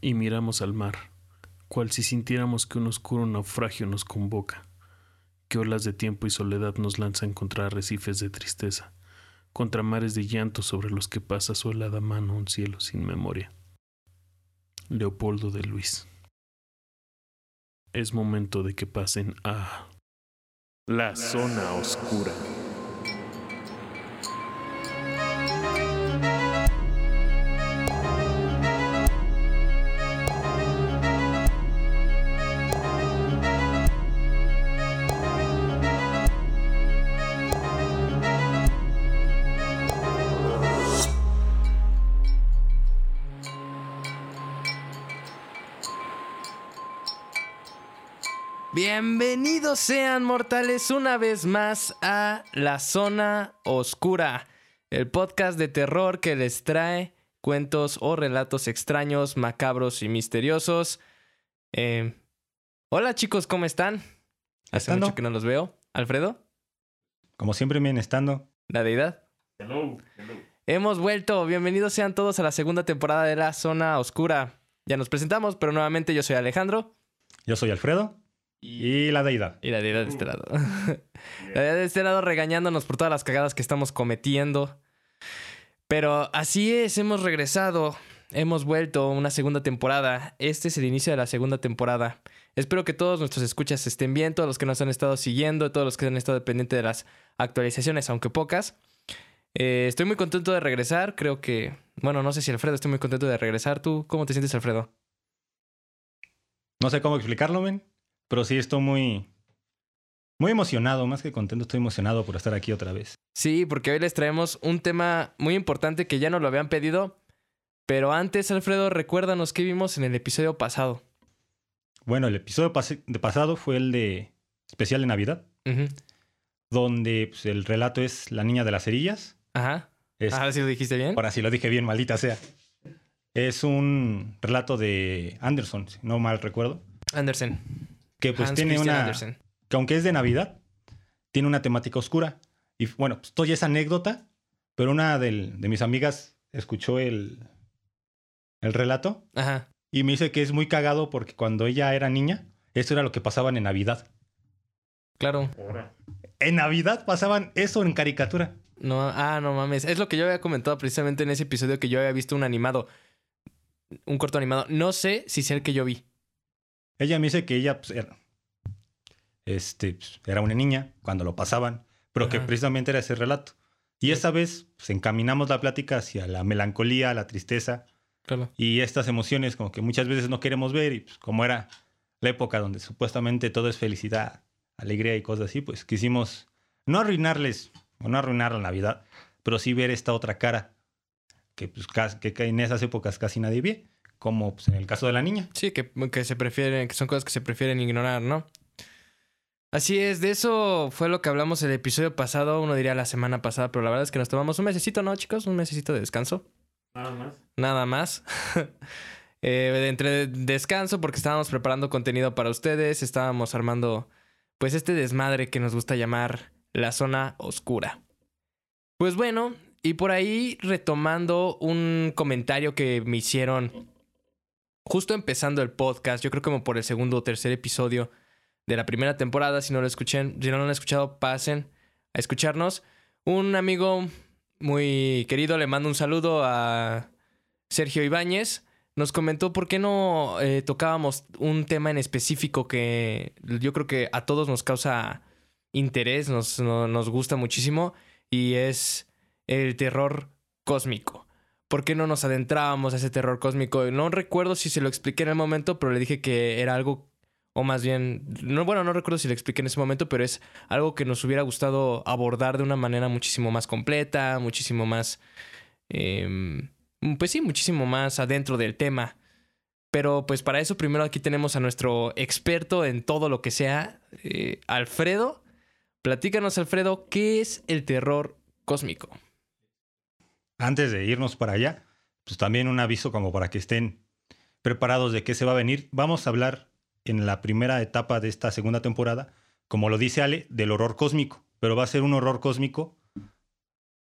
y miramos al mar, cual si sintiéramos que un oscuro naufragio nos convoca, que olas de tiempo y soledad nos lanzan contra arrecifes de tristeza, contra mares de llanto sobre los que pasa su helada mano un cielo sin memoria. Leopoldo de Luis. Es momento de que pasen a la zona oscura. Bienvenidos sean mortales una vez más a La Zona Oscura, el podcast de terror que les trae cuentos o relatos extraños, macabros y misteriosos. Eh, hola chicos, ¿cómo están? Hace Estando. mucho que no los veo. ¿Alfredo? Como siempre viene estando. ¿La deidad? Hemos vuelto. Bienvenidos sean todos a la segunda temporada de La Zona Oscura. Ya nos presentamos, pero nuevamente yo soy Alejandro. Yo soy Alfredo y la deidad. Y la deidad de este lado. la deidad de este lado regañándonos por todas las cagadas que estamos cometiendo. Pero así es, hemos regresado. Hemos vuelto una segunda temporada. Este es el inicio de la segunda temporada. Espero que todos nuestros escuchas estén bien, todos los que nos han estado siguiendo, todos los que han estado pendientes de las actualizaciones, aunque pocas. Eh, estoy muy contento de regresar. Creo que. Bueno, no sé si Alfredo, estoy muy contento de regresar. ¿Tú cómo te sientes, Alfredo? No sé cómo explicarlo, men, pero sí estoy muy, muy emocionado. Más que contento, estoy emocionado por estar aquí otra vez. Sí, porque hoy les traemos un tema muy importante que ya nos lo habían pedido. Pero antes, Alfredo, recuérdanos qué vimos en el episodio pasado. Bueno, el episodio de pasado fue el de especial de Navidad, donde pues, el relato es La niña de las cerillas. Ajá. Es, Ahora sí lo dijiste bien. Ahora sí lo dije bien, maldita sea. Es un relato de Anderson, si no mal recuerdo, Andersen. Que pues Hans tiene Christian una... Andersen. que aunque es de Navidad, tiene una temática oscura. Y bueno, pues esto ya es anécdota, pero una del- de mis amigas escuchó el, el relato Ajá. y me dice que es muy cagado porque cuando ella era niña, eso era lo que pasaban en Navidad. Claro. En Navidad pasaban eso en caricatura. No, ah, no mames. Es lo que yo había comentado precisamente en ese episodio que yo había visto un animado. Un corto animado. No sé si es el que yo vi. Ella me dice que ella pues, era, este, pues, era una niña cuando lo pasaban, pero que precisamente era ese relato. Y Sí. esa vez pues, encaminamos la plática hacia la melancolía, la tristeza, Claro. y estas emociones como que muchas veces no queremos ver y pues como era la época donde supuestamente todo es felicidad, alegría y cosas así, pues quisimos no arruinarles o no arruinar la Navidad, pero sí ver esta otra cara que pues cas- que en esas épocas casi nadie ve, como pues, en el caso de la niña. Sí, que, que se prefieren, que son cosas que se prefieren ignorar, ¿no? Así es, de eso fue lo que hablamos el episodio pasado, uno diría la semana pasada, pero la verdad es que nos tomamos un mesecito, ¿no, chicos? Un mesecito de descanso. Nada más. Nada más. Eh, de entre descanso, porque estábamos preparando contenido para ustedes, estábamos armando, pues, este desmadre que nos gusta llamar la zona oscura. Pues bueno, y por ahí retomando un comentario que me hicieron justo empezando el podcast, yo creo como por el segundo o tercer episodio de la primera temporada, si no lo escuchen, si no lo han escuchado, pasen a escucharnos. Un amigo muy querido, le mando un saludo a Sergio Ibáñez. Nos comentó por qué no eh, tocábamos un tema en específico que yo creo que a todos nos causa interés, nos, no- nos gusta muchísimo, y es el terror cósmico. ¿Por qué no nos adentrábamos a ese terror cósmico? No recuerdo si se lo expliqué en el momento, pero le dije que era algo, o más bien, no, bueno, no recuerdo si lo expliqué en ese momento, pero es algo que nos hubiera gustado abordar de una manera muchísimo más completa, muchísimo más, em, pues sí, muchísimo más adentro del tema. Pero pues para eso primero aquí tenemos a nuestro experto en todo lo que sea, eh, Alfredo. Platícanos, Alfredo, ¿qué es el terror cósmico? Antes de irnos para allá, pues también un aviso como para que estén preparados de qué se va a venir. Vamos a hablar en la primera etapa de esta segunda temporada, como lo dice Ale, del horror cósmico, pero va a ser un horror cósmico.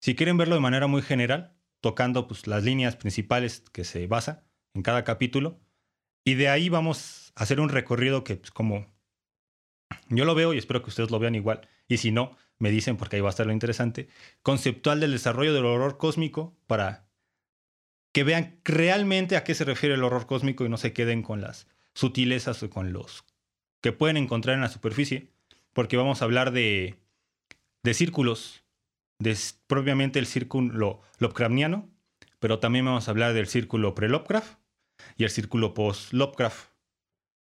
Si quieren verlo de manera muy general, tocando pues, las líneas principales que se basa en cada capítulo, Y de ahí vamos a hacer un recorrido que, pues, como yo lo veo y espero que ustedes lo vean igual. Y si no, me dicen porque ahí va a estar lo interesante. Conceptual del desarrollo del horror cósmico para que vean realmente a qué se refiere el horror cósmico y no se queden con las sutilezas o con los que pueden encontrar en la superficie. Porque vamos a hablar de, de círculos, de propiamente el círculo Lovecraftiano, pero también vamos a hablar del círculo pre-Lovecraft y el círculo post-Lovecraft.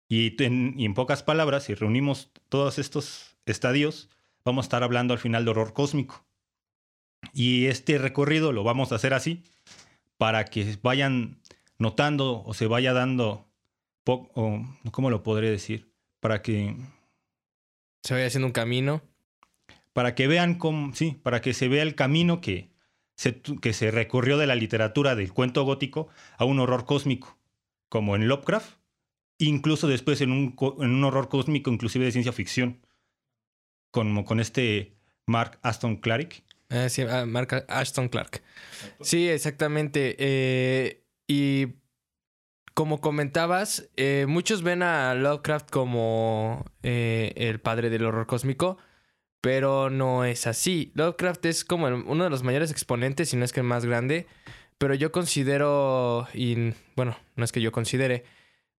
Y en, pocas palabras, si reunimos todos estos estadios, vamos a estar hablando al final de horror cósmico. Y este recorrido lo vamos a hacer así para que vayan notando o se vaya dando, o, ¿cómo lo podré decir? Para que... Se vaya haciendo un camino. Para que vean cómo, sí, para que se vea el camino que se, que se recorrió de la literatura del cuento gótico a un horror cósmico, como en Lovecraft incluso después en un, en un horror cósmico, inclusive de ciencia ficción, como con este Mark Aston Clark. Ah, sí, ah, Mark Ashton Clark. Sí, exactamente. Eh, y como comentabas, eh, muchos ven a Lovecraft como eh, el padre del horror cósmico, pero no es así. Lovecraft es como uno de los mayores exponentes, si no es que el más grande, pero yo considero, y bueno, no es que yo considere,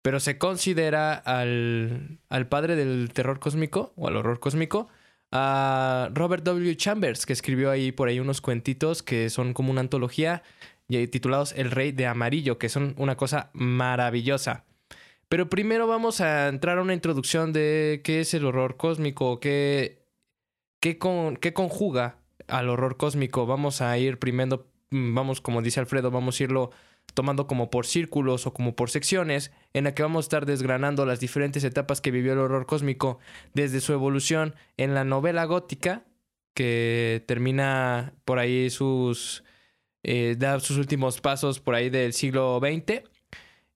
pero se considera al, al padre del terror cósmico o al horror cósmico a Robert W. Chambers, que escribió ahí por ahí unos cuentitos que son como una antología titulados El Rey de Amarillo, que son una cosa maravillosa. Pero primero vamos a entrar a una introducción de qué es el horror cósmico, qué, qué, con, qué conjuga al horror cósmico. Vamos a ir primero, mm, vamos, como dice Alfredo, vamos a irlo tomando como por círculos o como por secciones, en la que vamos a estar desgranando las diferentes etapas que vivió el horror cósmico desde su evolución en la novela gótica, que termina por ahí sus, eh, da sus últimos pasos por ahí del siglo XX.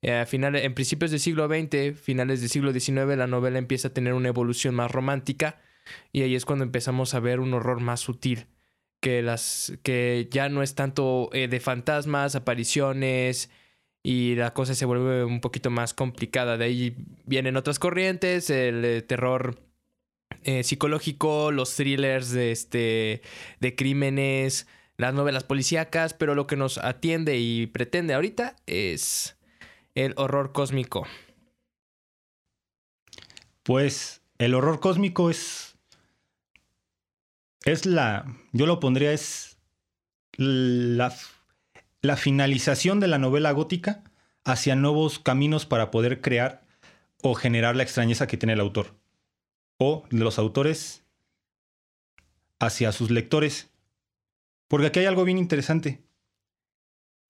Eh, finales, en principios del siglo XX, finales del siglo XIX, la novela empieza a tener una evolución más romántica y ahí es cuando empezamos a ver un horror más sutil que las que ya no es tanto eh, de fantasmas, apariciones y la cosa se vuelve un poquito más complicada. De ahí vienen otras corrientes, el eh, terror eh, psicológico, los thrillers de este de crímenes, las novelas policíacas, pero lo que nos atiende y pretende ahorita es el horror cósmico. Pues el horror cósmico es es la, yo lo pondría, es la, la finalización de la novela gótica hacia nuevos caminos para poder crear o generar la extrañeza que tiene el autor. O de los autores hacia sus lectores. Porque aquí hay algo bien interesante.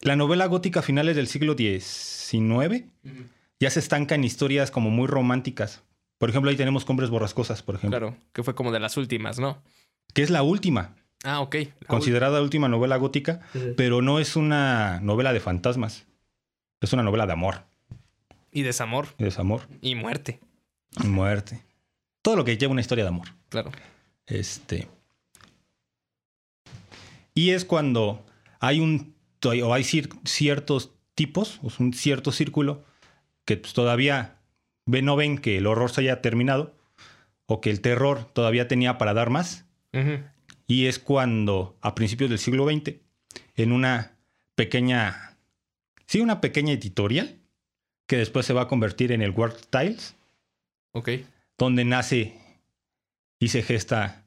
La novela gótica a finales del siglo XIX ya se estanca en historias como muy románticas. Por ejemplo, ahí tenemos Cumbres Borrascosas, por ejemplo. Claro, que fue como de las últimas, ¿no? Que es la última. Ah, ok. considerada la última novela gótica, pero no es una novela de fantasmas. Es una novela de amor. Y desamor. Y desamor. Y muerte. Y muerte. Todo lo que lleva una historia de amor. Claro. Este. Y es cuando hay un. o hay ciertos tipos, o un cierto círculo, que pues, todavía no ven que el horror se haya terminado, o que el terror todavía tenía para dar más y es cuando, a principios del siglo XX, en una pequeña, sí, una pequeña editorial, que después se va a convertir en el World Tiles. Donde nace y se gesta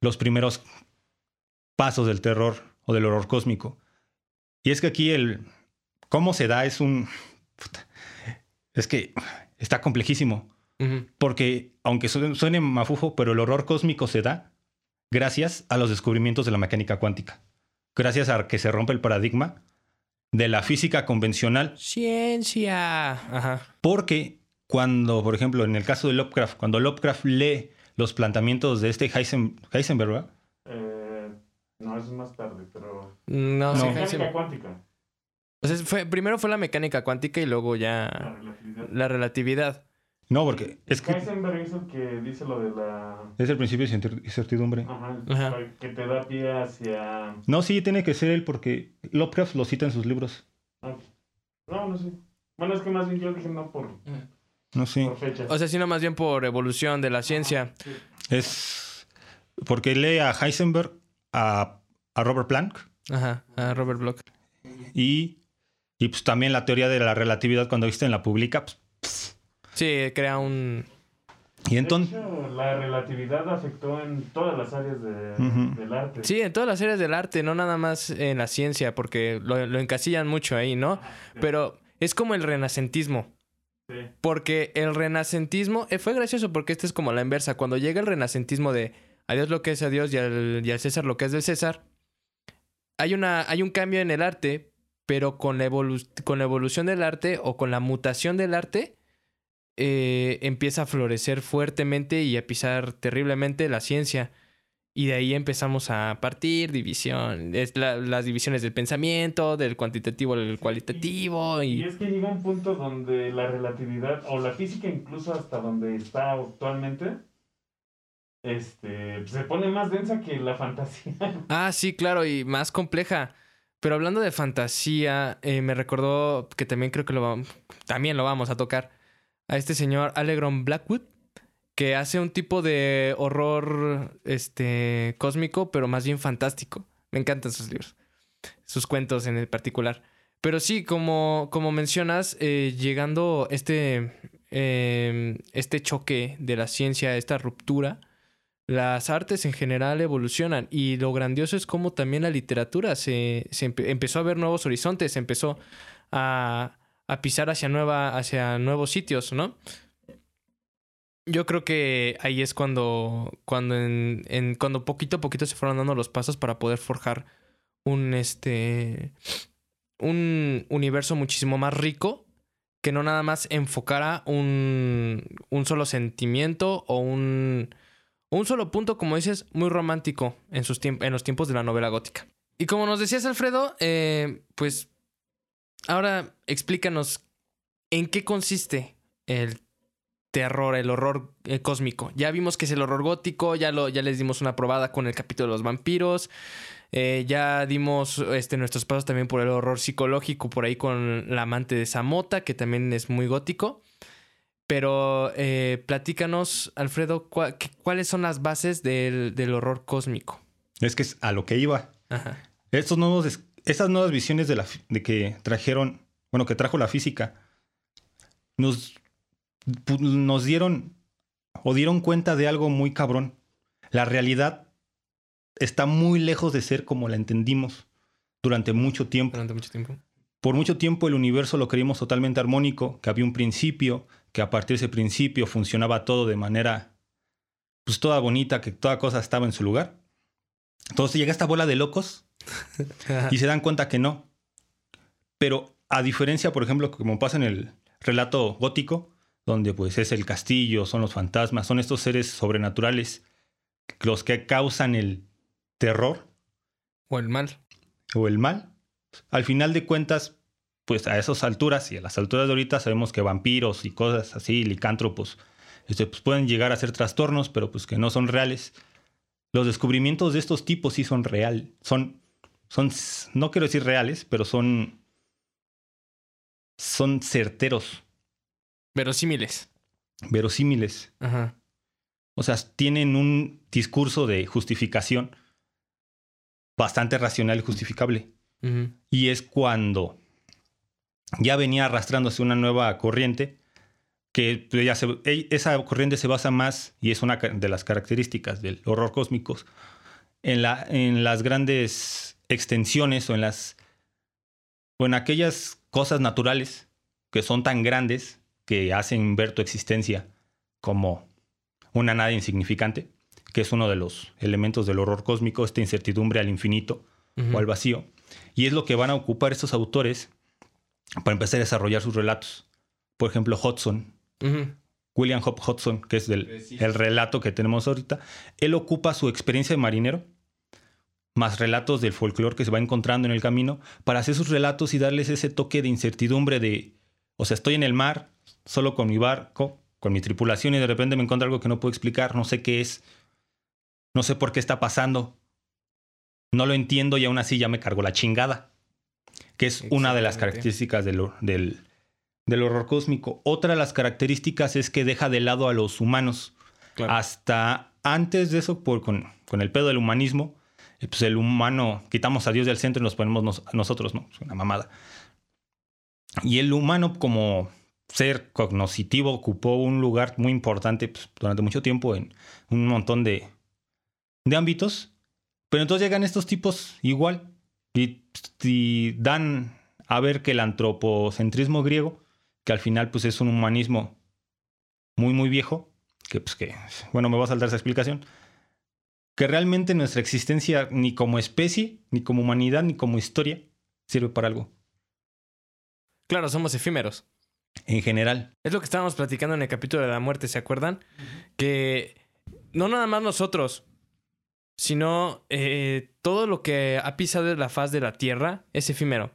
los primeros pasos del terror o del horror cósmico. Y es que aquí el cómo se da es un es que está complejísimo. Porque aunque suene mafufo, pero el horror cósmico se da gracias a los descubrimientos de la mecánica cuántica. Gracias a que se rompe el paradigma de la física convencional. Ciencia. Ajá. Porque cuando, por ejemplo, en el caso de Lovecraft, cuando Lovecraft lee los planteamientos de este Heisenberg, ¿verdad? Eh, no, es más tarde, pero... No, no. mecánica cuántica. O sea, fue, primero fue la mecánica cuántica y luego ya la relatividad. La relatividad. No, porque es que... Heisenberg es el que dice lo de la... Es el principio de incertidumbre. Ajá, que te da pie hacia... No, sí, tiene que ser él porque Lovecraft lo cita en sus libros. Ah, no, no sé. Bueno, es que más bien yo dije no por, No sé. por fecha. O sea, sino más bien por evolución de la ciencia. Sí. Es porque lee a Heisenberg, a, a Robert Planck Ajá, a Robert Bloch. y, y pues también la teoría de la relatividad cuando viste en la publica. pues, Sí, crea un... y entonces, la relatividad afectó en todas las áreas de- del arte. Sí, en todas las áreas del arte, no nada más en la ciencia, porque lo, lo encasillan mucho ahí, ¿no? Pero es como el renacentismo. Sí. Porque el renacentismo eh, fue gracioso porque esta es como la inversa. Cuando llega el renacentismo de a Dios lo que es a Dios y al, y al César lo que es del César, hay, una, hay un cambio en el arte, pero con la, con la evolución del arte o con la mutación del arte, eh, empieza a florecer fuertemente y a pisar terriblemente la ciencia. Y de ahí empezamos a partir división, es la- las divisiones del pensamiento, del cuantitativo al cualitativo Y y... es que llega un punto donde la relatividad, o la física incluso hasta donde está actualmente, este, se pone más densa que la fantasía. Ah, sí, claro, y más compleja. Pero hablando de fantasía, eh, me recordó que también creo que lo vamos, también lo vamos a tocar a este señor Allegron Blackwood, que hace un tipo de horror este cósmico, pero más bien fantástico. Me encantan sus libros, sus cuentos en el particular. Pero sí, como, como mencionas, eh, llegando este, eh, este choque de la ciencia, esta ruptura, las artes en general evolucionan y lo grandioso es como también la literatura se, se empe- empezó a ver nuevos horizontes, empezó a, a pisar hacia, nueva, hacia nuevos sitios, ¿no? Yo creo que ahí es cuando, cuando, en, cuando poquito a poquito se fueron dando los pasos para poder forjar un, este, un universo muchísimo más rico que no nada más enfocara un, un solo sentimiento o un, un solo punto, como dices, muy romántico en, sus en los tiempos de la novela gótica. Y como nos decías, Alfredo, eh, pues ahora explícanos en qué consiste el terror, el horror eh, cósmico. Ya vimos que es el horror gótico, ya, lo, ya les dimos una probada con el capítulo de los vampiros. eh, ya dimos este, nuestros pasos también por el horror psicológico, por ahí con la amante de Samota, que también es muy gótico. Pero eh, platícanos, Alfredo, cua- ¿cuáles son las bases del, del horror cósmico? es que es a lo que iba. Ajá. Estos nuevos, esas nuevas visiones de, la, de que trajeron, bueno, que trajo la física, nos, nos dieron o dieron cuenta de algo muy cabrón. La realidad está muy lejos de ser como la entendimos durante mucho tiempo. Durante mucho tiempo. Por mucho tiempo el universo lo creímos totalmente armónico, que había un principio, que a partir de ese principio funcionaba todo de manera, pues toda bonita, que toda cosa estaba en su lugar. Entonces llega esta bola de locos y se dan cuenta que no. Pero a diferencia, por ejemplo, como pasa en el relato gótico, donde pues es el castillo, son los fantasmas, son estos seres sobrenaturales los que causan el terror o el mal. o el mal. Al final de cuentas, pues a esas alturas y a las alturas de ahorita sabemos que vampiros y cosas así, licántropos, este, pues pueden llegar a ser trastornos, pero pues que no son reales. Los descubrimientos de estos tipos sí son real, son, son, no quiero decir reales, pero son, son certeros, Verosímiles. verosímiles. Ajá. O sea, tienen un discurso de justificación bastante racional y justificable. Y es cuando ya venía arrastrándose una nueva corriente, que ya se- esa corriente se basa más, y es una de las características del horror cósmico, en, la, en las grandes extensiones o en las o en aquellas cosas naturales que son tan grandes que hacen ver tu existencia como una nada insignificante, que es uno de los elementos del horror cósmico, esta incertidumbre al infinito o al vacío. Y es lo que van a ocupar estos autores para empezar a desarrollar sus relatos. Por ejemplo, Hudson. William Hop Hudson, que es del, el relato que tenemos ahorita, él ocupa su experiencia de marinero, más relatos del folclore que se va encontrando en el camino, para hacer sus relatos y darles ese toque de incertidumbre de, o sea, estoy en el mar, solo con mi barco, con mi tripulación, y de repente me encuentro algo que no puedo explicar, no sé qué es, no sé por qué está pasando, no lo entiendo y aún así ya me cargo la chingada, que es una de las características del, del, del horror cósmico. Otra de las características es que deja de lado a los humanos. Claro. Hasta antes de eso, por, con, con el pedo del humanismo, pues el humano, quitamos a Dios del centro y nos ponemos nos- nosotros, ¿no? Es una mamada. Y el humano como ser cognoscitivo ocupó un lugar muy importante pues, durante mucho tiempo en un montón de, de ámbitos. Pero entonces llegan estos tipos igual y, y dan a ver que el antropocentrismo griego, que al final pues es un humanismo muy muy viejo, que pues que, bueno, me voy a saltar esa explicación, que realmente nuestra existencia ni como especie, ni como humanidad, ni como historia sirve para algo, Claro, somos efímeros. en general. Es lo que estábamos platicando en el capítulo de la muerte, ¿se acuerdan? Que no nada más nosotros, sino eh, todo lo que ha pisado la faz de la Tierra es efímero.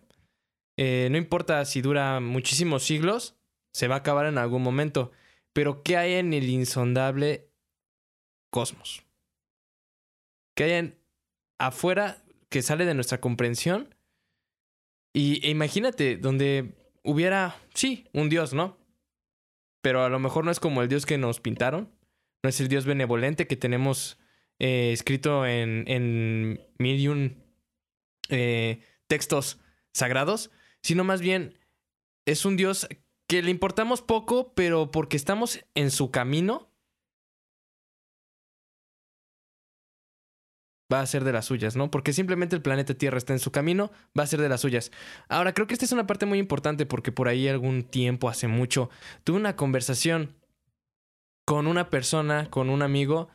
Eh, no importa si dura muchísimos siglos, se va a acabar en algún momento. Pero ¿qué hay en el insondable cosmos? ¿Qué hay en afuera que sale de nuestra comprensión? Y e imagínate, donde hubiera, sí, un dios, ¿no? Pero a lo mejor no es como el dios que nos pintaron. No es el dios benevolente que tenemos eh, escrito en, en mil y un textos sagrados, sino más bien es un dios que le importamos poco, pero porque estamos en su camino, va a ser de las suyas, ¿no? Porque simplemente el planeta Tierra está en su camino, va a ser de las suyas. Ahora, creo que esta es una parte muy importante porque por ahí algún tiempo, hace mucho, tuve una conversación con una persona, con un amigo,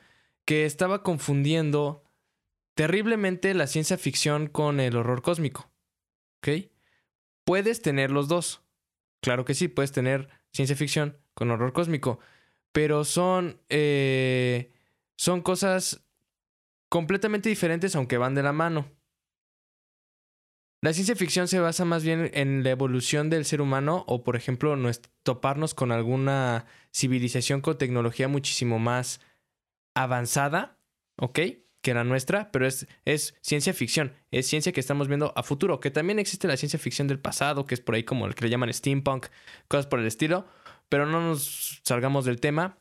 que estaba confundiendo terriblemente la ciencia ficción con el horror cósmico. ¿Ok? Puedes tener los dos. Claro que sí, puedes tener ciencia ficción con horror cósmico. Pero son. eh, son cosas completamente diferentes, aunque van de la mano. La ciencia ficción se basa más bien en la evolución del ser humano o, por ejemplo, toparnos con alguna civilización con tecnología muchísimo más avanzada, ¿ok? Que la nuestra, pero es, es ciencia ficción, es ciencia que estamos viendo a futuro, que también existe la ciencia ficción del pasado, que es por ahí como el que le llaman steampunk, cosas por el estilo, pero no nos salgamos del tema.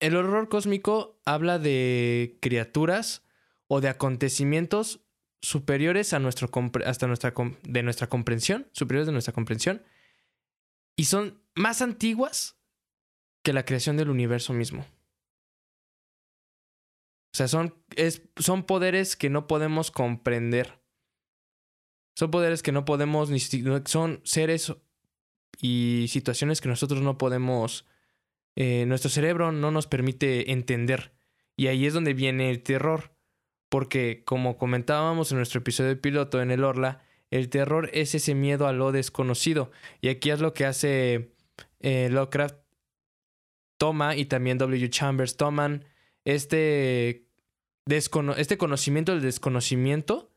El horror cósmico habla de criaturas o de acontecimientos superiores a nuestro hasta nuestra de nuestra comprensión, superiores de nuestra comprensión y son más antiguas que la creación del universo mismo. O sea, son, es- son poderes que no podemos comprender. Son poderes que no podemos, son seres y situaciones que nosotros no podemos, eh, nuestro cerebro no nos permite entender. Y ahí es donde viene el terror. Porque, como comentábamos en nuestro episodio de piloto en el Orla, el terror es ese miedo a lo desconocido. Y aquí es lo que hace eh, Lovecraft. Toma y también W. Chambers toman este, descono- este conocimiento del desconocimiento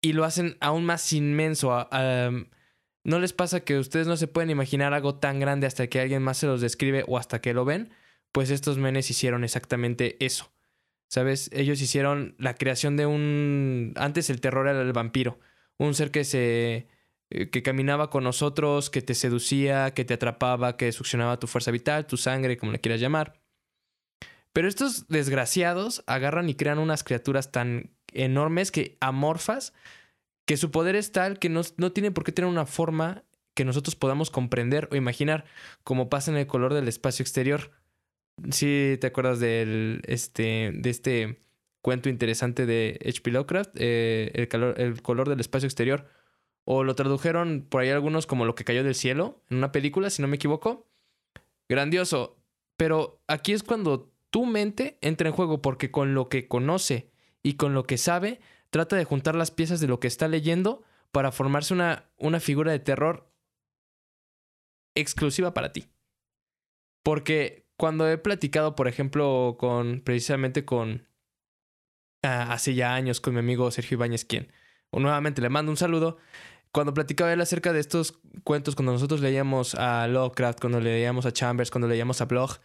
y lo hacen aún más inmenso. A- ¿No les pasa que ustedes no se pueden imaginar algo tan grande hasta que alguien más se los describe o hasta que lo ven? Pues estos menes hicieron exactamente eso. ¿Sabes? Ellos hicieron la creación de un... Antes el terror era el vampiro. Un ser que se... eh, que caminaba con nosotros, que te seducía, que te atrapaba, que succionaba tu fuerza vital, tu sangre, como le quieras llamar. Pero estos desgraciados agarran y crean unas criaturas tan enormes que amorfas, que su poder es tal que no, no tienen por qué tener una forma que nosotros podamos comprender o imaginar, como pasa en el color del espacio exterior. Sí, ¿te acuerdas del, este, de este cuento interesante de H.P. Lovecraft? Eh, el, calor, el color del espacio exterior. O lo tradujeron por ahí algunos como lo que cayó del cielo en una película, si no me equivoco. Grandioso. Pero aquí es cuando tu mente entra en juego porque con lo que conoce y con lo que sabe, trata de juntar las piezas de lo que está leyendo para formarse una, una figura de terror exclusiva para ti. Porque cuando he platicado, por ejemplo, con precisamente con ah, hace ya años con mi amigo Sergio Ibáñez, quien nuevamente le mando un saludo. Cuando platicaba él acerca de estos cuentos, cuando nosotros leíamos a Lovecraft, cuando leíamos a Chambers, cuando leíamos a Bloch,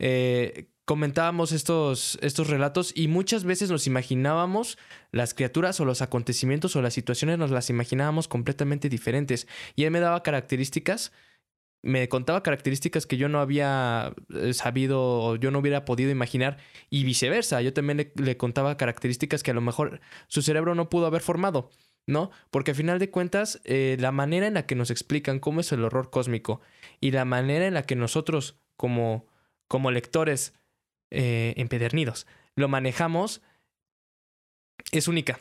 eh, comentábamos estos, estos relatos y muchas veces nos imaginábamos las criaturas o los acontecimientos o las situaciones, nos las imaginábamos completamente diferentes. Y él me daba características, me contaba características que yo no había eh, sabido o yo no hubiera podido imaginar y viceversa. Yo también le, contaba características que a lo mejor su cerebro no pudo haber formado. ¿no? Porque al final de cuentas, eh, la manera en la que nos explican cómo es el horror cósmico y la manera en la que nosotros, como, como lectores eh, empedernidos, lo manejamos, es única.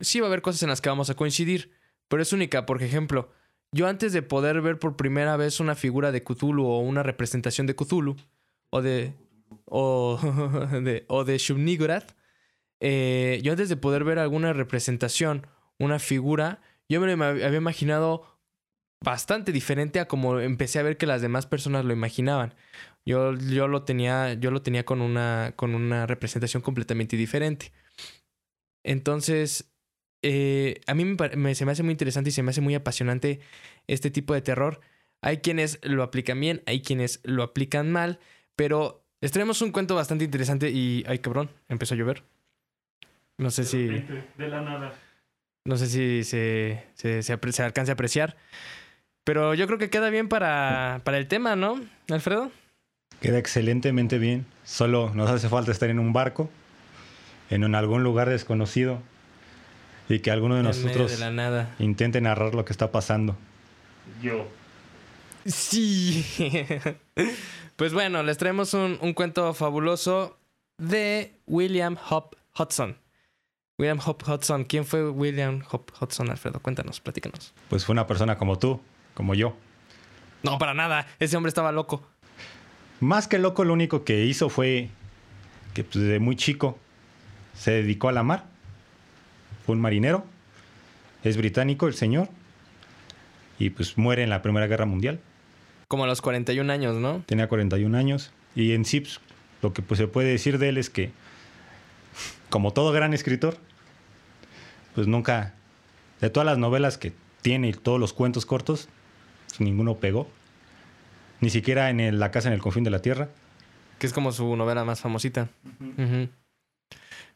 Sí va a haber cosas en las que vamos a coincidir, pero es única. Por ejemplo, yo antes de poder ver por primera vez una figura de Cthulhu o una representación de Cthulhu, o de. o de. o de eh, yo antes de poder ver alguna representación una figura, yo me lo había imaginado bastante diferente a como empecé a ver que las demás personas lo imaginaban. Yo, yo lo tenía, yo lo tenía con una, con una representación completamente diferente. Entonces, eh, a mí me, se me hace muy interesante y se me hace muy apasionante este tipo de terror. Hay quienes lo aplican bien, hay quienes lo aplican mal, pero les traemos un cuento bastante interesante y, ay cabrón, empezó a llover. No sé si... De la nada. No sé si se, se, se, alcance a apreciar. Pero yo creo que queda bien para, para el tema, ¿no, Alfredo? Queda excelentemente bien. Solo nos hace falta estar en un barco, en algún lugar desconocido, y que alguno de nosotros intente narrar lo que está pasando. Yo. Sí. pues bueno, les traemos un, un cuento fabuloso de William Hop Hudson. William Hop Hudson. ¿Quién fue William Hop Hudson, Alfredo? Cuéntanos, platícanos. Pues fue una persona como tú, como yo. No, para nada. Ese hombre estaba loco. Más que loco, lo único que hizo fue que pues, desde muy chico se dedicó a la mar. Fue un marinero. Es británico el señor. Y pues muere en la Primera Guerra Mundial. Como a los 41 años, ¿no? Tenía 41 años. Y en sí, pues, lo que pues, se puede decir de él es que como todo gran escritor, pues nunca, de todas las novelas que tiene y todos los cuentos cortos, pues ninguno pegó. Ni siquiera en La casa en el confín de la tierra. Que es como su novela más famosita.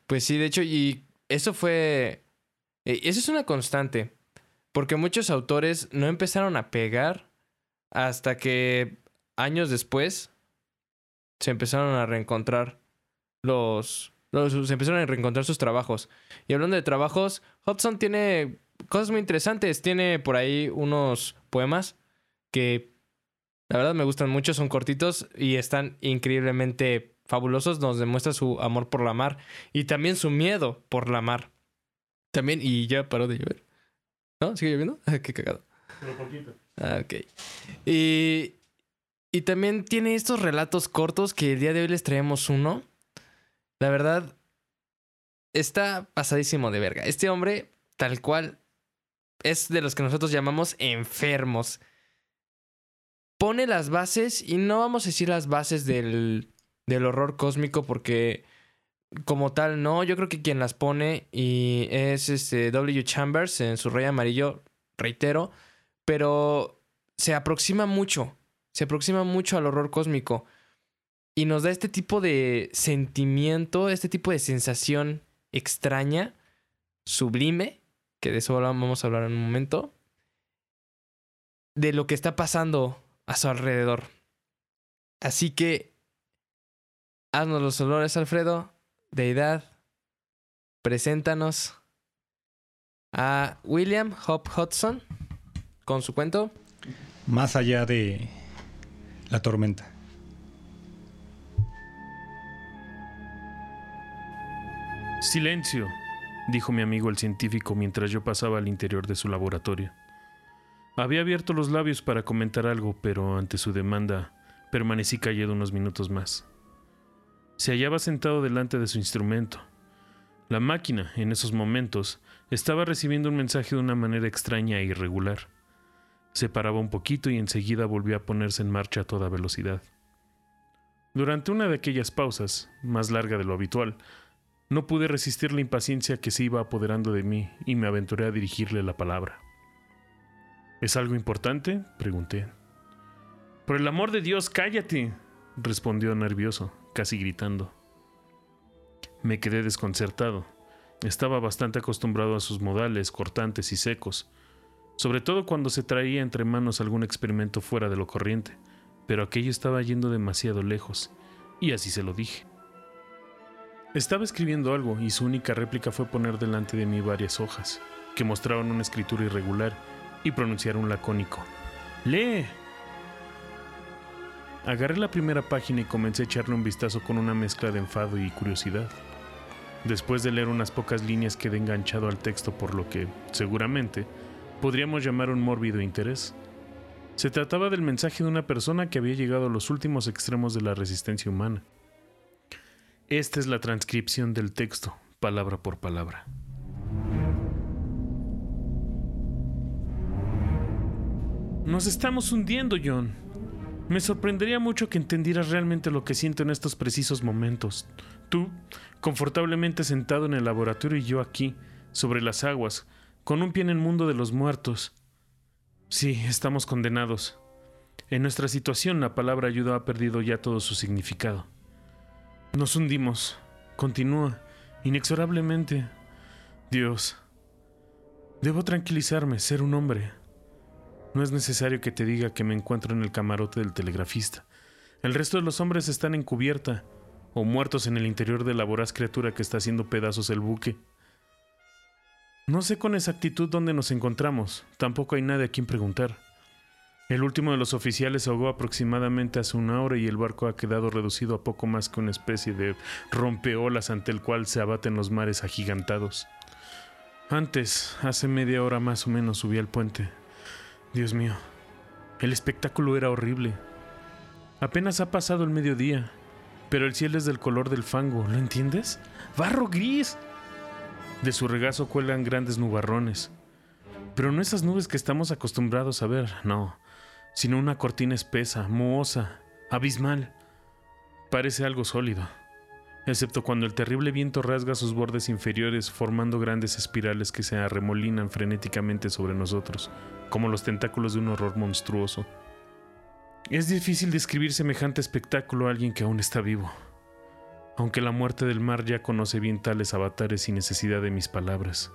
Pues sí, de hecho, y eso fue... E, eso es una constante. Porque muchos autores no empezaron a pegar hasta que años después se empezaron a reencontrar los, se empezaron a reencontrar sus trabajos. Y hablando de trabajos, Hudson tiene cosas muy interesantes. Tiene por ahí unos poemas que la verdad me gustan mucho, son cortitos y están increíblemente fabulosos. Nos demuestra su amor por la mar y también su miedo por la mar. También, y ya paró de llover. ¿No? ¿Sigue lloviendo? Qué cagado. Pero poquito. Ah, ok. Y, y también tiene estos relatos cortos que el día de hoy les traemos uno la verdad, está pasadísimo de verga. Este hombre, tal cual, es de los que nosotros llamamos enfermos. Pone las bases, y no vamos a decir las bases del, del horror cósmico porque como tal no, yo creo que quien las pone y es este W. Chambers en su Rey Amarillo, reitero, pero se aproxima mucho, se aproxima mucho al horror cósmico y nos da este tipo de sentimiento, este tipo de sensación extraña, sublime, que de eso vamos a hablar en un momento, de lo que está pasando a su alrededor. Así que, haznos los olores, Alfredo, deidad, preséntanos a William Hop Hudson con su cuento. Más allá de la tormenta. Silencio, dijo mi amigo el científico mientras yo pasaba al interior de su laboratorio. Había abierto los labios para comentar algo, pero ante su demanda permanecí callado unos minutos más. Se hallaba sentado delante de su instrumento. La máquina, en esos momentos, estaba recibiendo un mensaje de una manera extraña e irregular. Se paraba un poquito y enseguida volvió a ponerse en marcha a toda velocidad. Durante una de aquellas pausas, más larga de lo habitual, no pude resistir la impaciencia que se iba apoderando de mí y me aventuré a dirigirle la palabra. ¿Es algo importante? pregunté. Por el amor de Dios, cállate, respondió nervioso. casi gritando. Me quedé desconcertado. Estaba bastante acostumbrado a sus modales cortantes y secos, sobre todo cuando se traía entre manos algún experimento fuera de lo corriente, pero aquello estaba yendo demasiado lejos, y así se lo dije. Estaba escribiendo algo y su única réplica fue poner delante de mí varias hojas, que mostraban una escritura irregular y pronunciar un lacónico. ¡Lee! Agarré la primera página y comencé a echarle un vistazo con una mezcla de enfado y curiosidad. Después de leer unas pocas líneas quedé enganchado al texto por lo que, seguramente, podríamos llamar un mórbido interés. Se trataba del mensaje de una persona que había llegado a los últimos extremos de la resistencia humana. Esta es la transcripción del texto, palabra por palabra. Nos estamos hundiendo, John. Me sorprendería mucho que entendieras realmente lo que siento en estos precisos momentos. Tú, confortablemente sentado en el laboratorio y yo aquí, sobre las aguas, con un pie en el mundo de los muertos. Sí, estamos condenados. En nuestra situación la palabra ayuda ha perdido ya todo su significado. Nos hundimos. Continúa, inexorablemente. Dios. Debo tranquilizarme, ser un hombre. No es necesario que te diga que me encuentro en el camarote del telegrafista. El resto de los hombres están en cubierta o muertos en el interior de la voraz criatura que está haciendo pedazos el buque. No sé con exactitud dónde nos encontramos, tampoco hay nadie a quien preguntar. El último de los oficiales ahogó aproximadamente hace una hora y el barco ha quedado reducido a poco más que una especie de rompeolas ante el cual se abaten los mares agigantados. Antes, hace media hora más o menos, subí al puente. Dios mío, el espectáculo era horrible. Apenas ha pasado el mediodía, pero el cielo es del color del fango, ¿lo entiendes? ¡Barro gris! De su regazo cuelgan grandes nubarrones. Pero no esas nubes que estamos acostumbrados a ver, no, sino una cortina espesa, mohosa, abismal. Parece algo sólido, excepto cuando el terrible viento rasga sus bordes inferiores formando grandes espirales que se arremolinan frenéticamente sobre nosotros, como los tentáculos de un horror monstruoso. Es difícil describir semejante espectáculo a alguien que aún está vivo, aunque la muerte del mar ya conoce bien tales avatares sin necesidad de mis palabras.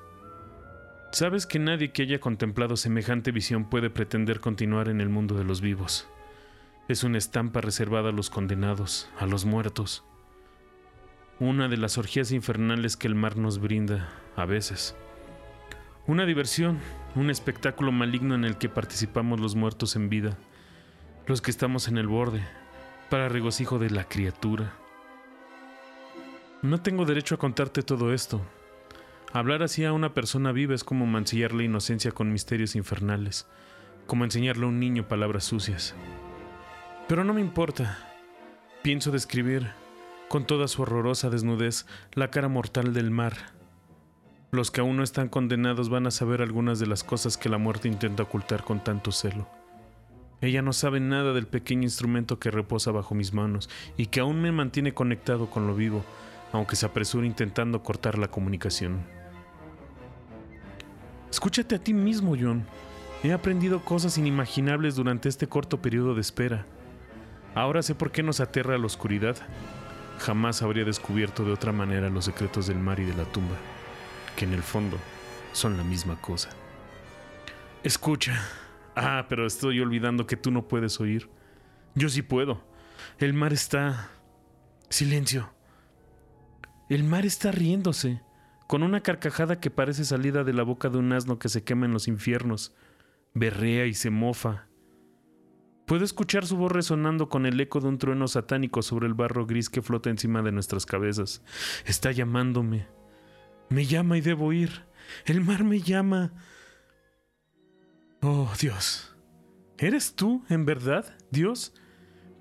Sabes que nadie que haya contemplado semejante visión puede pretender continuar en el mundo de los vivos. Es una estampa reservada a los condenados, a los muertos. Una de las orgías infernales que el mar nos brinda, a veces. Una diversión, un espectáculo maligno en el que participamos los muertos en vida los que estamos en el borde, para regocijo de la criatura. No tengo derecho a contarte todo esto. Hablar así a una persona viva es como mancillar la inocencia con misterios infernales, como enseñarle a un niño palabras sucias. Pero no me importa. Pienso describir, con toda su horrorosa desnudez, la cara mortal del mar. Los que aún no están condenados van a saber algunas de las cosas que la muerte intenta ocultar con tanto celo. Ella no sabe nada del pequeño instrumento que reposa bajo mis manos y que aún me mantiene conectado con lo vivo, aunque se apresura intentando cortar la comunicación. Escúchate a ti mismo, John. He aprendido cosas inimaginables durante este corto periodo de espera. Ahora sé por qué nos aterra la oscuridad. Jamás habría descubierto de otra manera los secretos del mar y de la tumba, que en el fondo son la misma cosa. Escucha. Ah, pero estoy olvidando que tú no puedes oír. Yo sí puedo. El mar está... Silencio. El mar está riéndose, con una carcajada que parece salida de la boca de un asno que se quema en los infiernos. Berrea y se mofa. Puedo escuchar su voz resonando con el eco de un trueno satánico sobre el barro gris que flota encima de nuestras cabezas. Está llamándome. Me llama y debo ir. El mar me llama. Oh, Dios. ¿Eres tú, en verdad, Dios?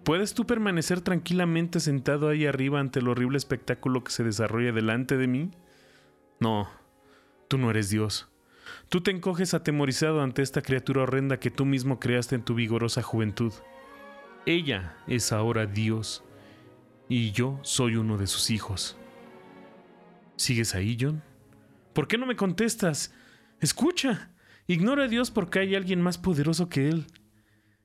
¿Puedes tú permanecer tranquilamente sentado ahí arriba ante el horrible espectáculo que se desarrolla delante de mí? No, tú no eres Dios. Tú te encoges atemorizado ante esta criatura horrenda que tú mismo creaste en tu vigorosa juventud. Ella es ahora Dios, y yo soy uno de sus hijos. ¿Sigues ahí, John? ¿Por qué no me contestas? Escucha. Ignora a Dios porque hay alguien más poderoso que Él.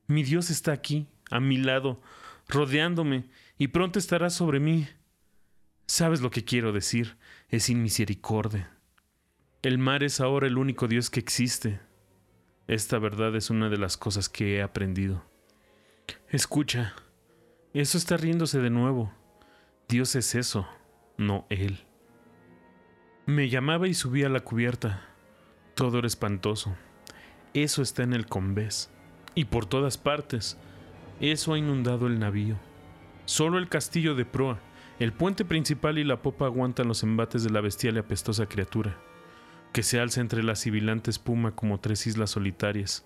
Mi Dios está aquí, a mi lado, rodeándome, y pronto estarás sobre mí. Sabes lo que quiero decir, es sin misericordia. El mar es ahora el único Dios que existe. Esta verdad es una de las cosas que he aprendido. Escucha, eso está riéndose de nuevo. Dios es eso, no Él. Me llamaba y subía a la cubierta. Todo era espantoso. Eso está en el convés. Y por todas partes. Eso ha inundado el navío. Solo el castillo de proa, el puente principal y la popa aguantan los embates de la bestial y apestosa criatura, que se alza entre la sibilante espuma como tres islas solitarias.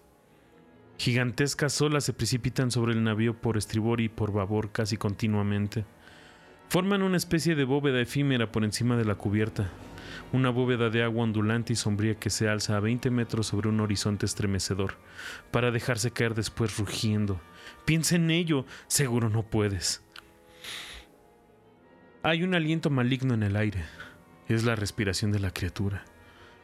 Gigantescas olas se precipitan sobre el navío por estribor y por babor casi continuamente. Forman una especie de bóveda efímera por encima de la cubierta, una bóveda de agua ondulante y sombría que se alza a 20 metros sobre un horizonte estremecedor, para dejarse caer después rugiendo. Piensa en ello, seguro no puedes. Hay un aliento maligno en el aire. Es la respiración de la criatura.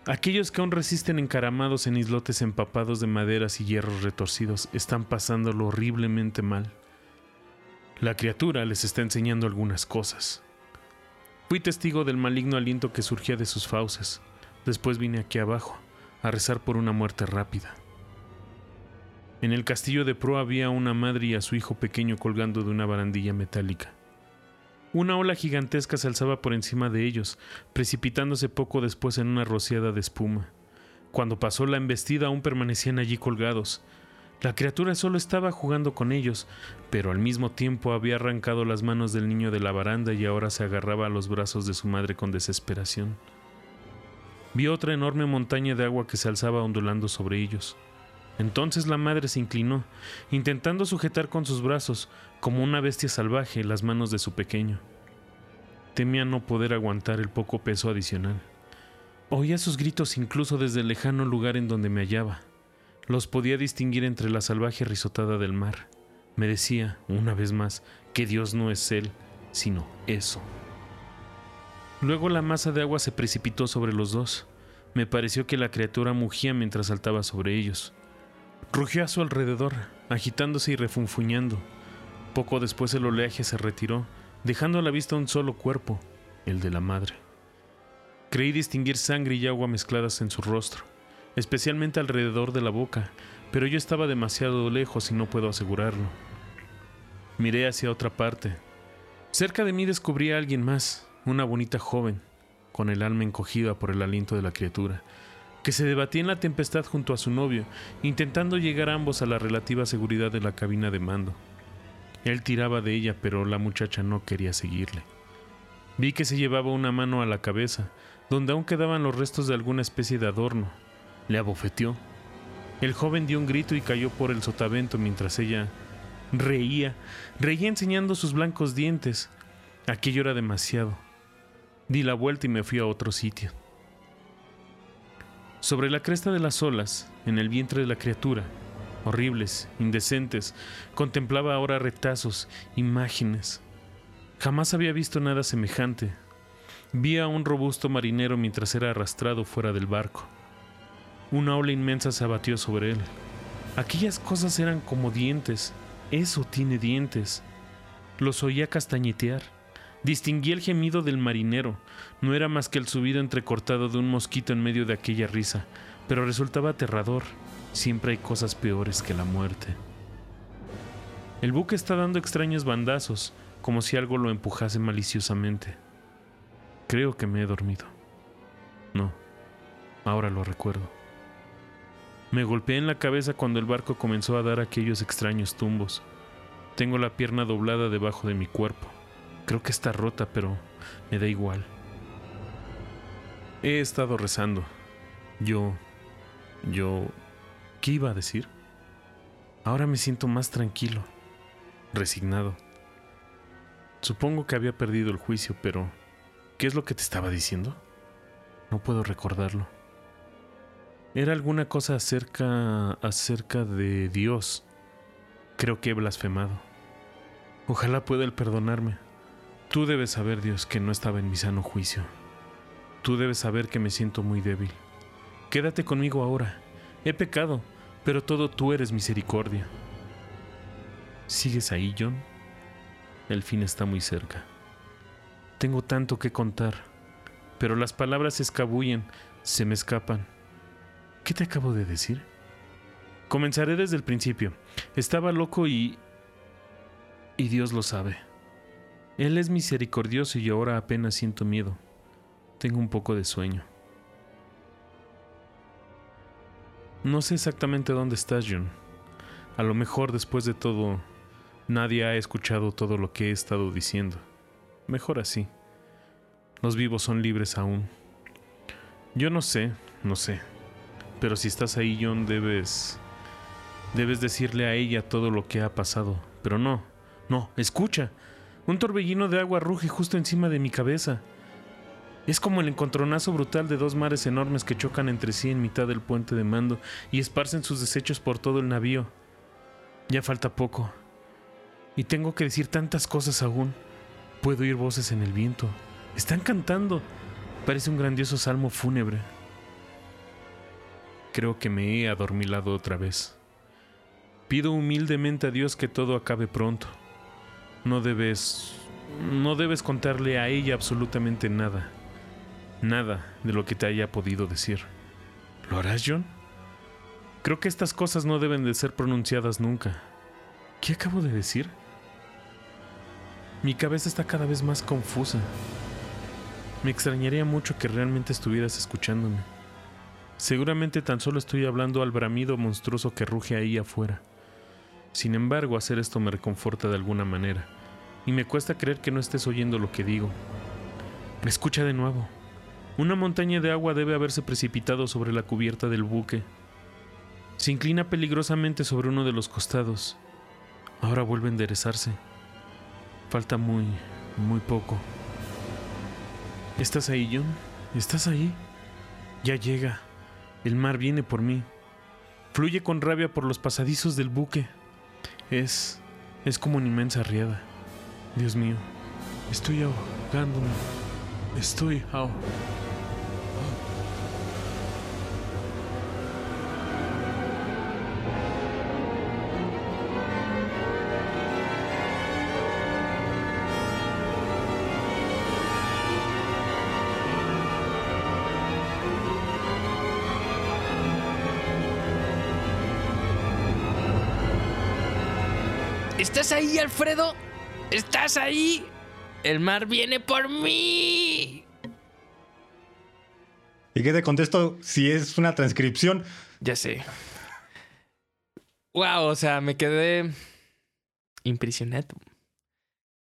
Aquellos que aún resisten encaramados en islotes empapados de maderas y hierros retorcidos están pasándolo horriblemente mal. La criatura les está enseñando algunas cosas. Fui testigo del maligno aliento que surgía de sus fauces. Después vine aquí abajo, a rezar por una muerte rápida. En el castillo de Pro había una madre y a su hijo pequeño colgando de una barandilla metálica. Una ola gigantesca se alzaba por encima de ellos, precipitándose poco después en una rociada de espuma. Cuando pasó la embestida aún permanecían allí colgados. La criatura solo estaba jugando con ellos, pero al mismo tiempo había arrancado las manos del niño de la baranda y ahora se agarraba a los brazos de su madre con desesperación. Vi otra enorme montaña de agua que se alzaba ondulando sobre ellos. Entonces la madre se inclinó, intentando sujetar con sus brazos, como una bestia salvaje, las manos de su pequeño. Temía no poder aguantar el poco peso adicional. Oía sus gritos incluso desde el lejano lugar en donde me hallaba. Los podía distinguir entre la salvaje risotada del mar. Me decía, una vez más, que Dios no es Él, sino eso. Luego la masa de agua se precipitó sobre los dos. Me pareció que la criatura mugía mientras saltaba sobre ellos. Rugió a su alrededor, agitándose y refunfuñando. Poco después el oleaje se retiró, dejando a la vista un solo cuerpo, el de la madre. Creí distinguir sangre y agua mezcladas en su rostro, especialmente alrededor de la boca, pero yo estaba demasiado lejos y no puedo asegurarlo. Miré hacia otra parte. Cerca de mí descubrí a alguien más, una bonita joven, con el alma encogida por el aliento de la criatura, que se debatía en la tempestad junto a su novio, intentando llegar ambos a la relativa seguridad de la cabina de mando. Él tiraba de ella, pero la muchacha no quería seguirle. Vi que se llevaba una mano a la cabeza, donde aún quedaban los restos de alguna especie de adorno. Le abofeteó. El joven dio un grito y cayó por el sotavento mientras ella reía, reía enseñando sus blancos dientes. Aquello era demasiado. Di la vuelta y me fui a otro sitio. Sobre la cresta de las olas, en el vientre de la criatura, horribles, indecentes, contemplaba ahora retazos, imágenes. Jamás había visto nada semejante. Vi a un robusto marinero mientras era arrastrado fuera del barco. Una ola inmensa se abatió sobre él. Aquellas cosas eran como dientes. Eso tiene dientes. Los oía castañetear. Distinguí el gemido del marinero. No era más que el subido entrecortado de un mosquito en medio de aquella risa, pero resultaba aterrador. Siempre hay cosas peores que la muerte. El buque está dando extraños bandazos, como si algo lo empujase maliciosamente. Creo que me he dormido. No, ahora lo recuerdo. Me golpeé en la cabeza cuando el barco comenzó a dar aquellos extraños tumbos. Tengo la pierna doblada debajo de mi cuerpo. Creo que está rota, pero me da igual. He estado rezando. Yo... Yo... ¿Qué iba a decir? Ahora me siento más tranquilo, resignado. Supongo que había perdido el juicio, pero ¿qué es lo que te estaba diciendo? No puedo recordarlo. Era alguna cosa acerca acerca de Dios. Creo que he blasfemado. Ojalá pueda él perdonarme. Tú debes saber, Dios, que no estaba en mi sano juicio. Tú debes saber que me siento muy débil. Quédate conmigo ahora. He pecado, pero todo tú eres misericordia. ¿Sigues ahí, John? El fin está muy cerca. Tengo tanto que contar, pero las palabras se escabullen, se me escapan. ¿Qué te acabo de decir? Comenzaré desde el principio. Estaba loco y... y Dios lo sabe. Él es misericordioso y ahora apenas siento miedo. Tengo un poco de sueño. No sé exactamente dónde estás, John. A lo mejor después de todo, nadie ha escuchado todo lo que he estado diciendo. Mejor así. Los vivos son libres aún. Yo no sé, no sé. Pero si estás ahí, John, debes... Debes decirle a ella todo lo que ha pasado. Pero no, no, escucha. Un torbellino de agua ruge justo encima de mi cabeza. Es como el encontronazo brutal de dos mares enormes que chocan entre sí en mitad del puente de mando y esparcen sus desechos por todo el navío. Ya falta poco. Y tengo que decir tantas cosas aún. Puedo oír voces en el viento. Están cantando. Parece un grandioso salmo fúnebre. Creo que me he adormilado otra vez. Pido humildemente a Dios que todo acabe pronto. No debes... No debes contarle a ella absolutamente nada. Nada de lo que te haya podido decir. ¿Lo harás, John? Creo que estas cosas no deben de ser pronunciadas nunca. ¿Qué acabo de decir? Mi cabeza está cada vez más confusa. Me extrañaría mucho que realmente estuvieras escuchándome. Seguramente tan solo estoy hablando al bramido monstruoso que ruge ahí afuera. Sin embargo, hacer esto me reconforta de alguna manera, y me cuesta creer que no estés oyendo lo que digo. Escucha de nuevo. Una montaña de agua debe haberse precipitado sobre la cubierta del buque. Se inclina peligrosamente sobre uno de los costados. Ahora vuelve a enderezarse. Falta muy, muy poco. ¿Estás ahí, John? ¿Estás ahí? Ya llega. El mar viene por mí. Fluye con rabia por los pasadizos del buque. Es... es como una inmensa riada. Dios mío, estoy ahogándome. Estoy ahogando. ¿Estás ahí, Alfredo? ¿Estás ahí? El mar viene por mí. ¿Y qué te contesto si es una transcripción? Ya sé. Wow, o sea, me quedé impresionado.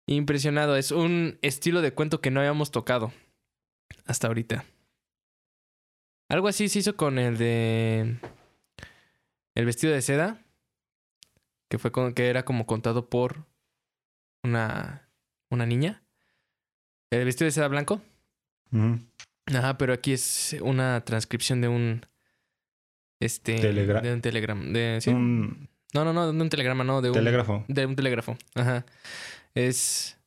Impresionado. Es un estilo de cuento que no habíamos tocado hasta ahorita. Algo así se hizo con el de El vestido de seda, que fue con, que era como contado por una una niña. El vestido de seda blanco. Ajá, pero aquí es una transcripción de un este Telegra- de un telegram, de ¿sí? Un No, no, no, de un telegrama, no, de un telégrafo. de un telégrafo. Ajá. Es